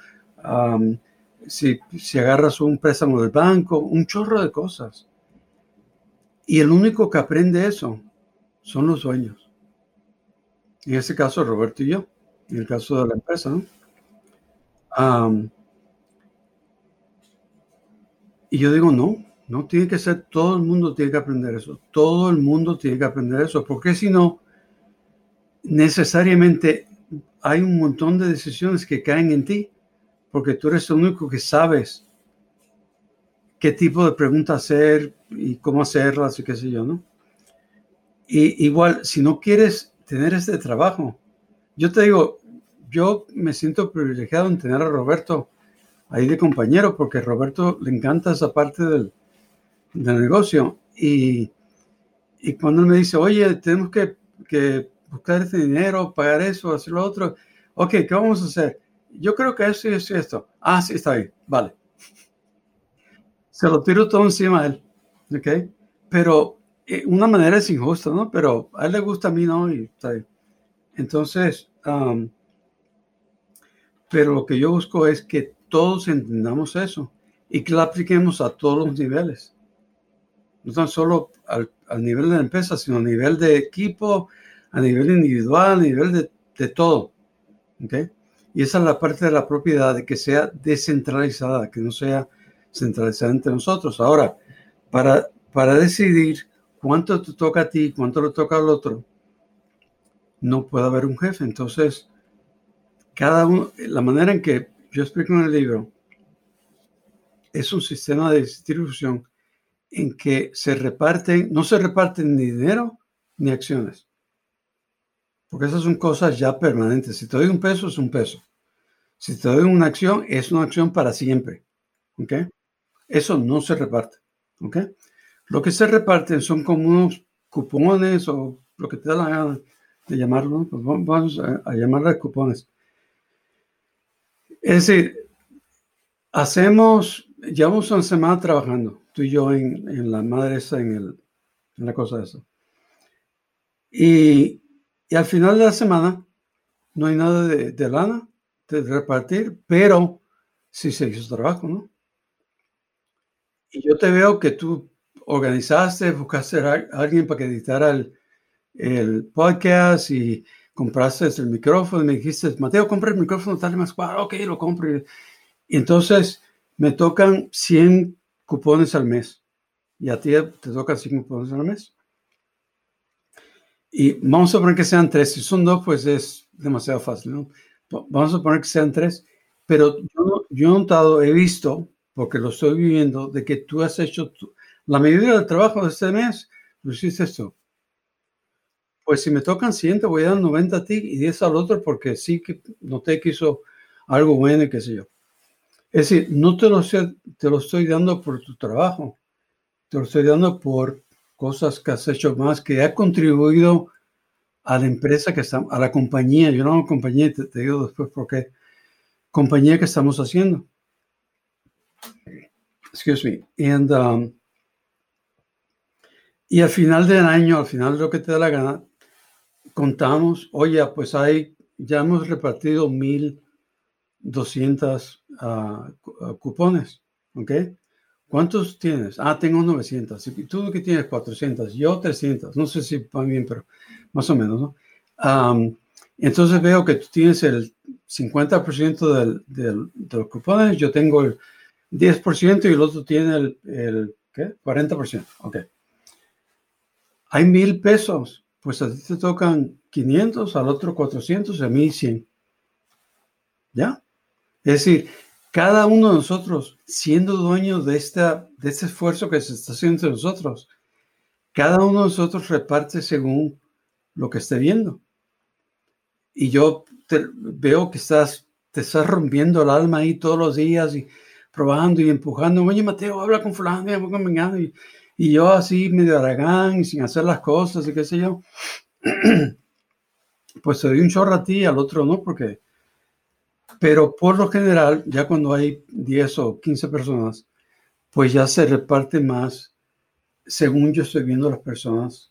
si, si agarras un préstamo del banco, un chorro de cosas. Y el único que aprende eso son los dueños. En este caso, Roberto y yo, en el caso de la empresa. Y yo digo, no, no tiene que ser, todo el mundo tiene que aprender eso, todo el mundo tiene que aprender eso, porque si no, necesariamente hay un montón de decisiones que caen en ti, porque tú eres el único que sabes qué tipo de preguntas hacer y cómo hacerlas y qué sé yo, ¿no? Y igual, si no quieres tener este trabajo, yo te digo, yo me siento privilegiado en tener a Roberto ahí de compañero, porque a Roberto le encanta esa parte del, negocio. Y, y, cuando él me dice, oye, tenemos que, que, buscar este dinero, pagar eso, hacer lo otro, ok, ¿qué vamos a hacer? Yo creo que eso y esto. Ah, sí, está bien, vale. Se lo tiro todo encima a él, ok. Pero eh, una manera es injusta, ¿no? Pero a él le gusta, a mí no, y está. Entonces, um, pero lo que yo busco es que todos entendamos eso y que lo apliquemos a todos los niveles. No tan solo al, nivel de la empresa, sino a nivel de equipo, a nivel individual, a nivel de, de todo. ¿okay? Y esa es la parte de la propiedad, de que sea descentralizada, que no sea centralizada entre nosotros. Ahora, para, para decidir cuánto te toca a ti, cuánto le toca al otro, no puede haber un jefe. Entonces, cada uno, la manera en que yo explico en el libro, es un sistema de distribución en que se reparten, no se reparten ni dinero ni acciones. Porque esas son cosas ya permanentes. Si te doy un peso, es un peso. Si te doy una acción, es una acción para siempre. ¿Ok? Eso no se reparte. ¿Ok? Lo que se reparten son como unos cupones o lo que te da la gana de llamarlo. Pues vamos a, a llamarle cupones. Es decir, hacemos, llevamos una semana trabajando, tú y yo en, la madre esa, en el, una cosa de eso. Y, y, al final de la semana no hay nada de, de lana de repartir, pero sí se hizo trabajo, ¿no? Y yo te veo que tú organizaste, buscaste a alguien para que editara el, el podcast y compraste el micrófono y me dijiste, Mateo, compra el micrófono tal y más cuadro, ok, lo compro. Y entonces me tocan 100 cupones al mes y a ti te tocan 100 cupones al mes. Y vamos a poner que sean tres. Si son dos, pues es demasiado fácil, ¿no? Vamos a poner que sean tres. Pero yo, yo he notado, he visto, porque lo estoy viviendo, de que tú has hecho la mayoría del trabajo de este mes, lo hiciste esto. Pues si me tocan 100, te voy a dar 90 a ti y 10 al otro, porque sí que noté que hizo algo bueno y qué sé yo. Es decir, no te lo, te lo estoy dando por tu trabajo, te lo estoy dando por cosas que has hecho más, que ha contribuido a la empresa que está, a la compañía, yo no compañía, te, te digo después por qué, compañía que estamos haciendo. Excuse me. And, um, y al final del año, al final de lo que te da la gana, contamos, oye, pues hay, ya hemos repartido 1.200 uh, cupones, ¿ok? ¿Cuántos tienes? Ah, tengo 900. Y tú que tienes 400, yo 300. No sé si van bien, pero más o menos, ¿no? entonces veo que tú tienes el 50% del, del, de los cupones, yo tengo el 10% y el otro tiene el, el ¿qué? 40%. Ok. Hay mil pesos, pues a ti te tocan 500, al otro 400 a mí 100. ¿Ya? Es decir, cada uno de nosotros, siendo dueños de, esta, de este esfuerzo que se está haciendo entre nosotros, cada uno de nosotros reparte según lo que esté viendo. Y yo veo que estás, te estás rompiendo el alma ahí todos los días y probando y empujando. Oye, Mateo, habla con fulano y, y yo así medio aragán y sin hacer las cosas y qué sé yo. pues te doy un chorro a ti al otro no, porque pero por lo general, ya cuando hay 10 o 15 personas, pues ya se reparte más según yo estoy viendo las personas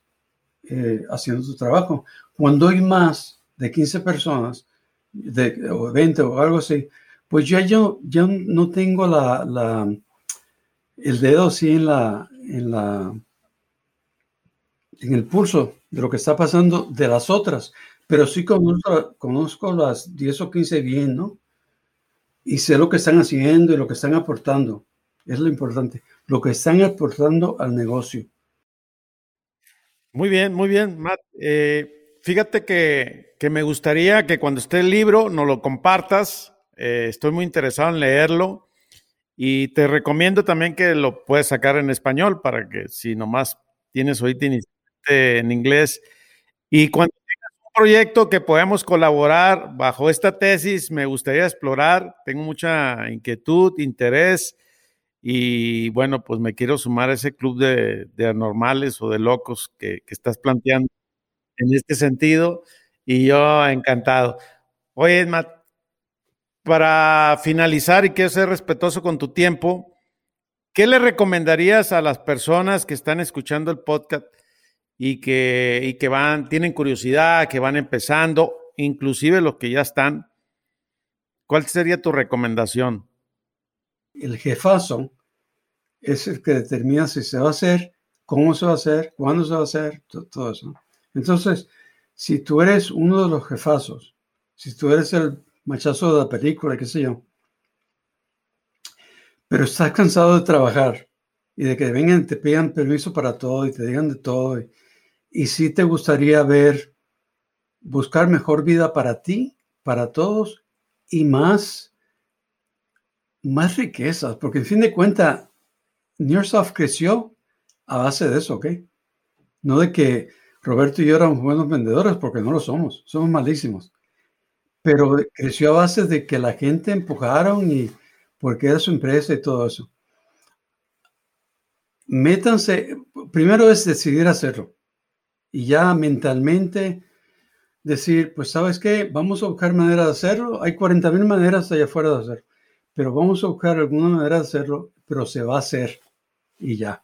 eh, haciendo su trabajo. Cuando hay más de 15 personas, de, o 20 o algo así, pues ya yo ya no tengo la, el dedo así en la, en la en el pulso de lo que está pasando de las otras, pero sí conozco, conozco las 10 o 15 bien, ¿no? Y sé lo que están haciendo y lo que están aportando. Es lo importante, lo que están aportando al negocio. Muy bien, muy bien, Matt. Eh, fíjate que, que, me gustaría que cuando esté el libro nos lo compartas. Eh, estoy muy interesado en leerlo. Y te recomiendo también que lo puedes sacar en español para que si nomás tienes ahorita en inglés. Y cuando proyecto que podamos colaborar bajo esta tesis, me gustaría explorar. Tengo mucha inquietud, interés y bueno, pues me quiero sumar a ese club de, anormales o de locos que, estás planteando en este sentido y yo encantado. Oye, Matt, para finalizar y quiero ser respetuoso con tu tiempo, ¿qué le recomendarías a las personas que están escuchando el podcast? Y que, y que van, tienen curiosidad, que van empezando, inclusive los que ya están. ¿Cuál sería tu recomendación? El jefazo es el que determina si se va a hacer, cómo se va a hacer, cuándo se va a hacer, todo eso. Entonces, si tú eres uno de los jefazos, si tú eres el machazo de la película, qué sé yo, pero estás cansado de trabajar y de que vengan, te pidan permiso para todo y te digan de todo y si te gustaría ver, buscar mejor vida para ti, para todos y más, más riquezas, porque en fin de cuentas, Nearsoft creció a base de eso, ¿ok? No de que Roberto y yo éramos buenos vendedores, porque no lo somos, somos malísimos. Pero creció a base de que la gente empujaron y porque era su empresa y todo eso. Métanse, primero es decidir hacerlo y ya mentalmente decir, pues sabes qué, vamos a buscar manera de hacerlo. Hay 40 mil maneras allá afuera de hacerlo, pero vamos a buscar alguna manera de hacerlo, pero se va a hacer y ya.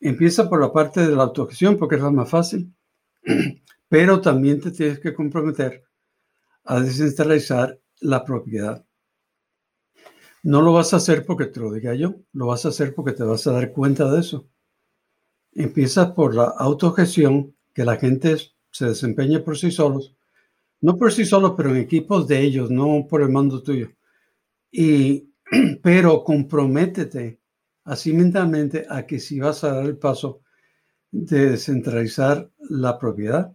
empieza por la parte de la autogestión porque es la más fácil, pero también te tienes que comprometer a descentralizar la propiedad. No lo vas a hacer porque te lo diga yo, lo vas a hacer porque te vas a dar cuenta de eso. Empieza por la autogestión, que la gente se desempeñe por sí solos, no por sí solos, pero en equipos de ellos, no por el mando tuyo. Y, pero comprométete así mentalmente a que si vas a dar el paso de descentralizar la propiedad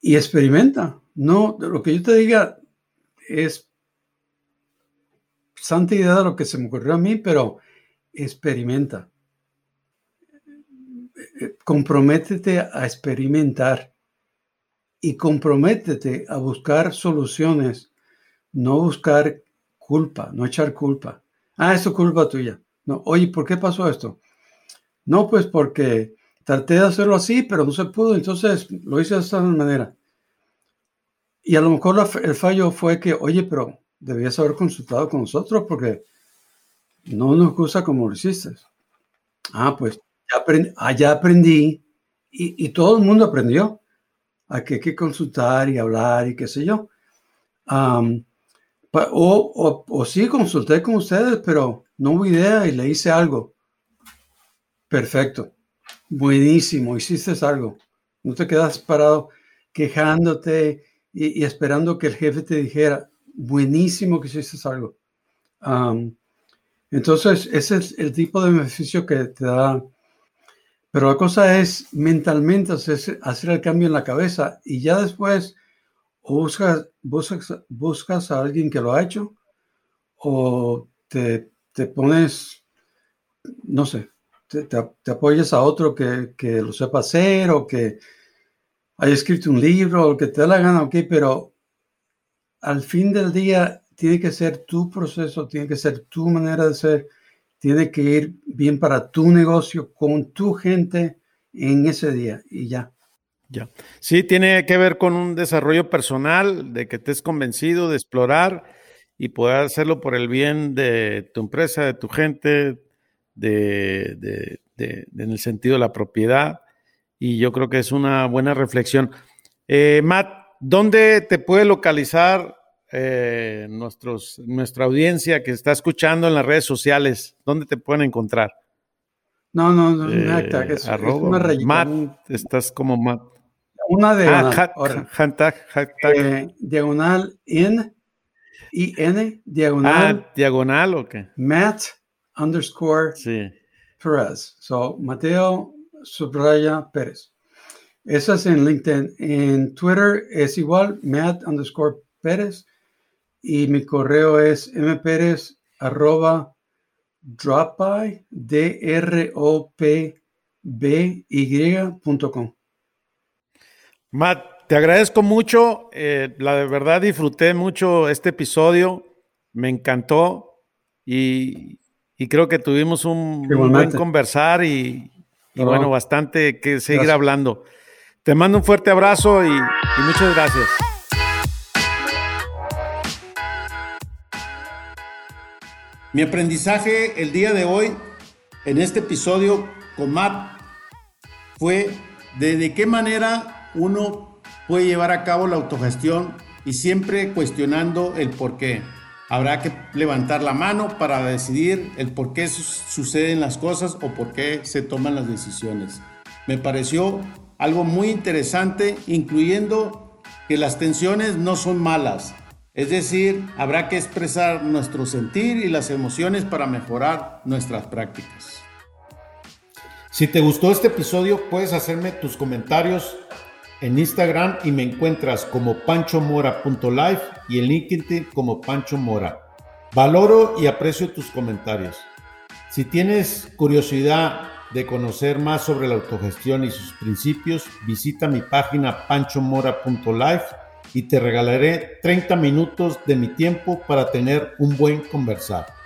y experimenta. No, lo que yo te diga es santa idea de lo que se me ocurrió a mí, pero experimenta. Comprométete a experimentar y comprométete a buscar soluciones, no buscar culpa, no echar culpa. Ah, eso es culpa tuya. No, oye, ¿por qué pasó esto? No, pues porque traté de hacerlo así, pero no se pudo, entonces lo hice de esta manera. Y a lo mejor el fallo fue que, oye, pero debías haber consultado con nosotros porque no nos gusta como lo hiciste. Ah, pues aprendí, ah, aprendí y, todo el mundo aprendió a que hay que consultar y hablar y qué sé yo. o, o, sí, consulté con ustedes, pero no hubo idea y le hice algo. Perfecto. Buenísimo, hiciste algo. No te quedas parado quejándote y, y esperando que el jefe te dijera, buenísimo que hiciste algo. entonces, ese es el tipo de beneficio que te da. Pero la cosa es mentalmente hacer, el cambio en la cabeza y ya después buscas, buscas, buscas a alguien que lo ha hecho o te, te pones, no sé, te, te, apoyas a otro que, que, lo sepa hacer o que haya escrito un libro o que te da la gana, ok, pero al fin del día tiene que ser tu proceso, tiene que ser tu manera de ser, tiene que ir bien para tu negocio, con tu gente en ese día y ya. Ya. Sí, tiene que ver con un desarrollo personal, de que estés convencido de explorar y poder hacerlo por el bien de tu empresa, de tu gente, de, en el sentido de la propiedad. Y yo creo que es una buena reflexión. Eh, Matt, ¿Dónde te puede localizar eh, nuestros, nuestra audiencia que está escuchando en las redes sociales? ¿Dónde te pueden encontrar? No, no, no, eh, es, una rayita. Matt, estás como Matt. Una de ah, hashtag, eh, diagonal in, I-N, diagonal. Ah, diagonal o qué? Matt underscore sí. Perez. So, Mateo subraya Pérez. Eso es en LinkedIn. En Twitter es igual, Matt underscore Pérez. Y mi correo es mperez arroba dropby, d r o p b y.com. Matt, te agradezco mucho. Eh, la de verdad disfruté mucho este episodio. Me encantó. Y, creo que tuvimos un, buen conversar y, bueno, bastante que seguir hablando. Te mando un fuerte abrazo y, muchas gracias. Mi aprendizaje el día de hoy en este episodio con Matt fue de, de qué manera uno puede llevar a cabo la autogestión y siempre cuestionando el por qué. Habrá que levantar la mano para decidir el por qué suceden las cosas o por qué se toman las decisiones. Me pareció algo muy interesante, incluyendo que las tensiones no son malas. Es decir, habrá que expresar nuestro sentir y las emociones para mejorar nuestras prácticas. Si te gustó este episodio, puedes hacerme tus comentarios en Instagram y me encuentras como panchomora.life y en LinkedIn como Pancho Mora. Valoro y aprecio tus comentarios. Si tienes curiosidad de conocer más sobre la autogestión y sus principios, visita mi página panchomora.life y te regalaré 30 minutos de mi tiempo para tener un buen conversar.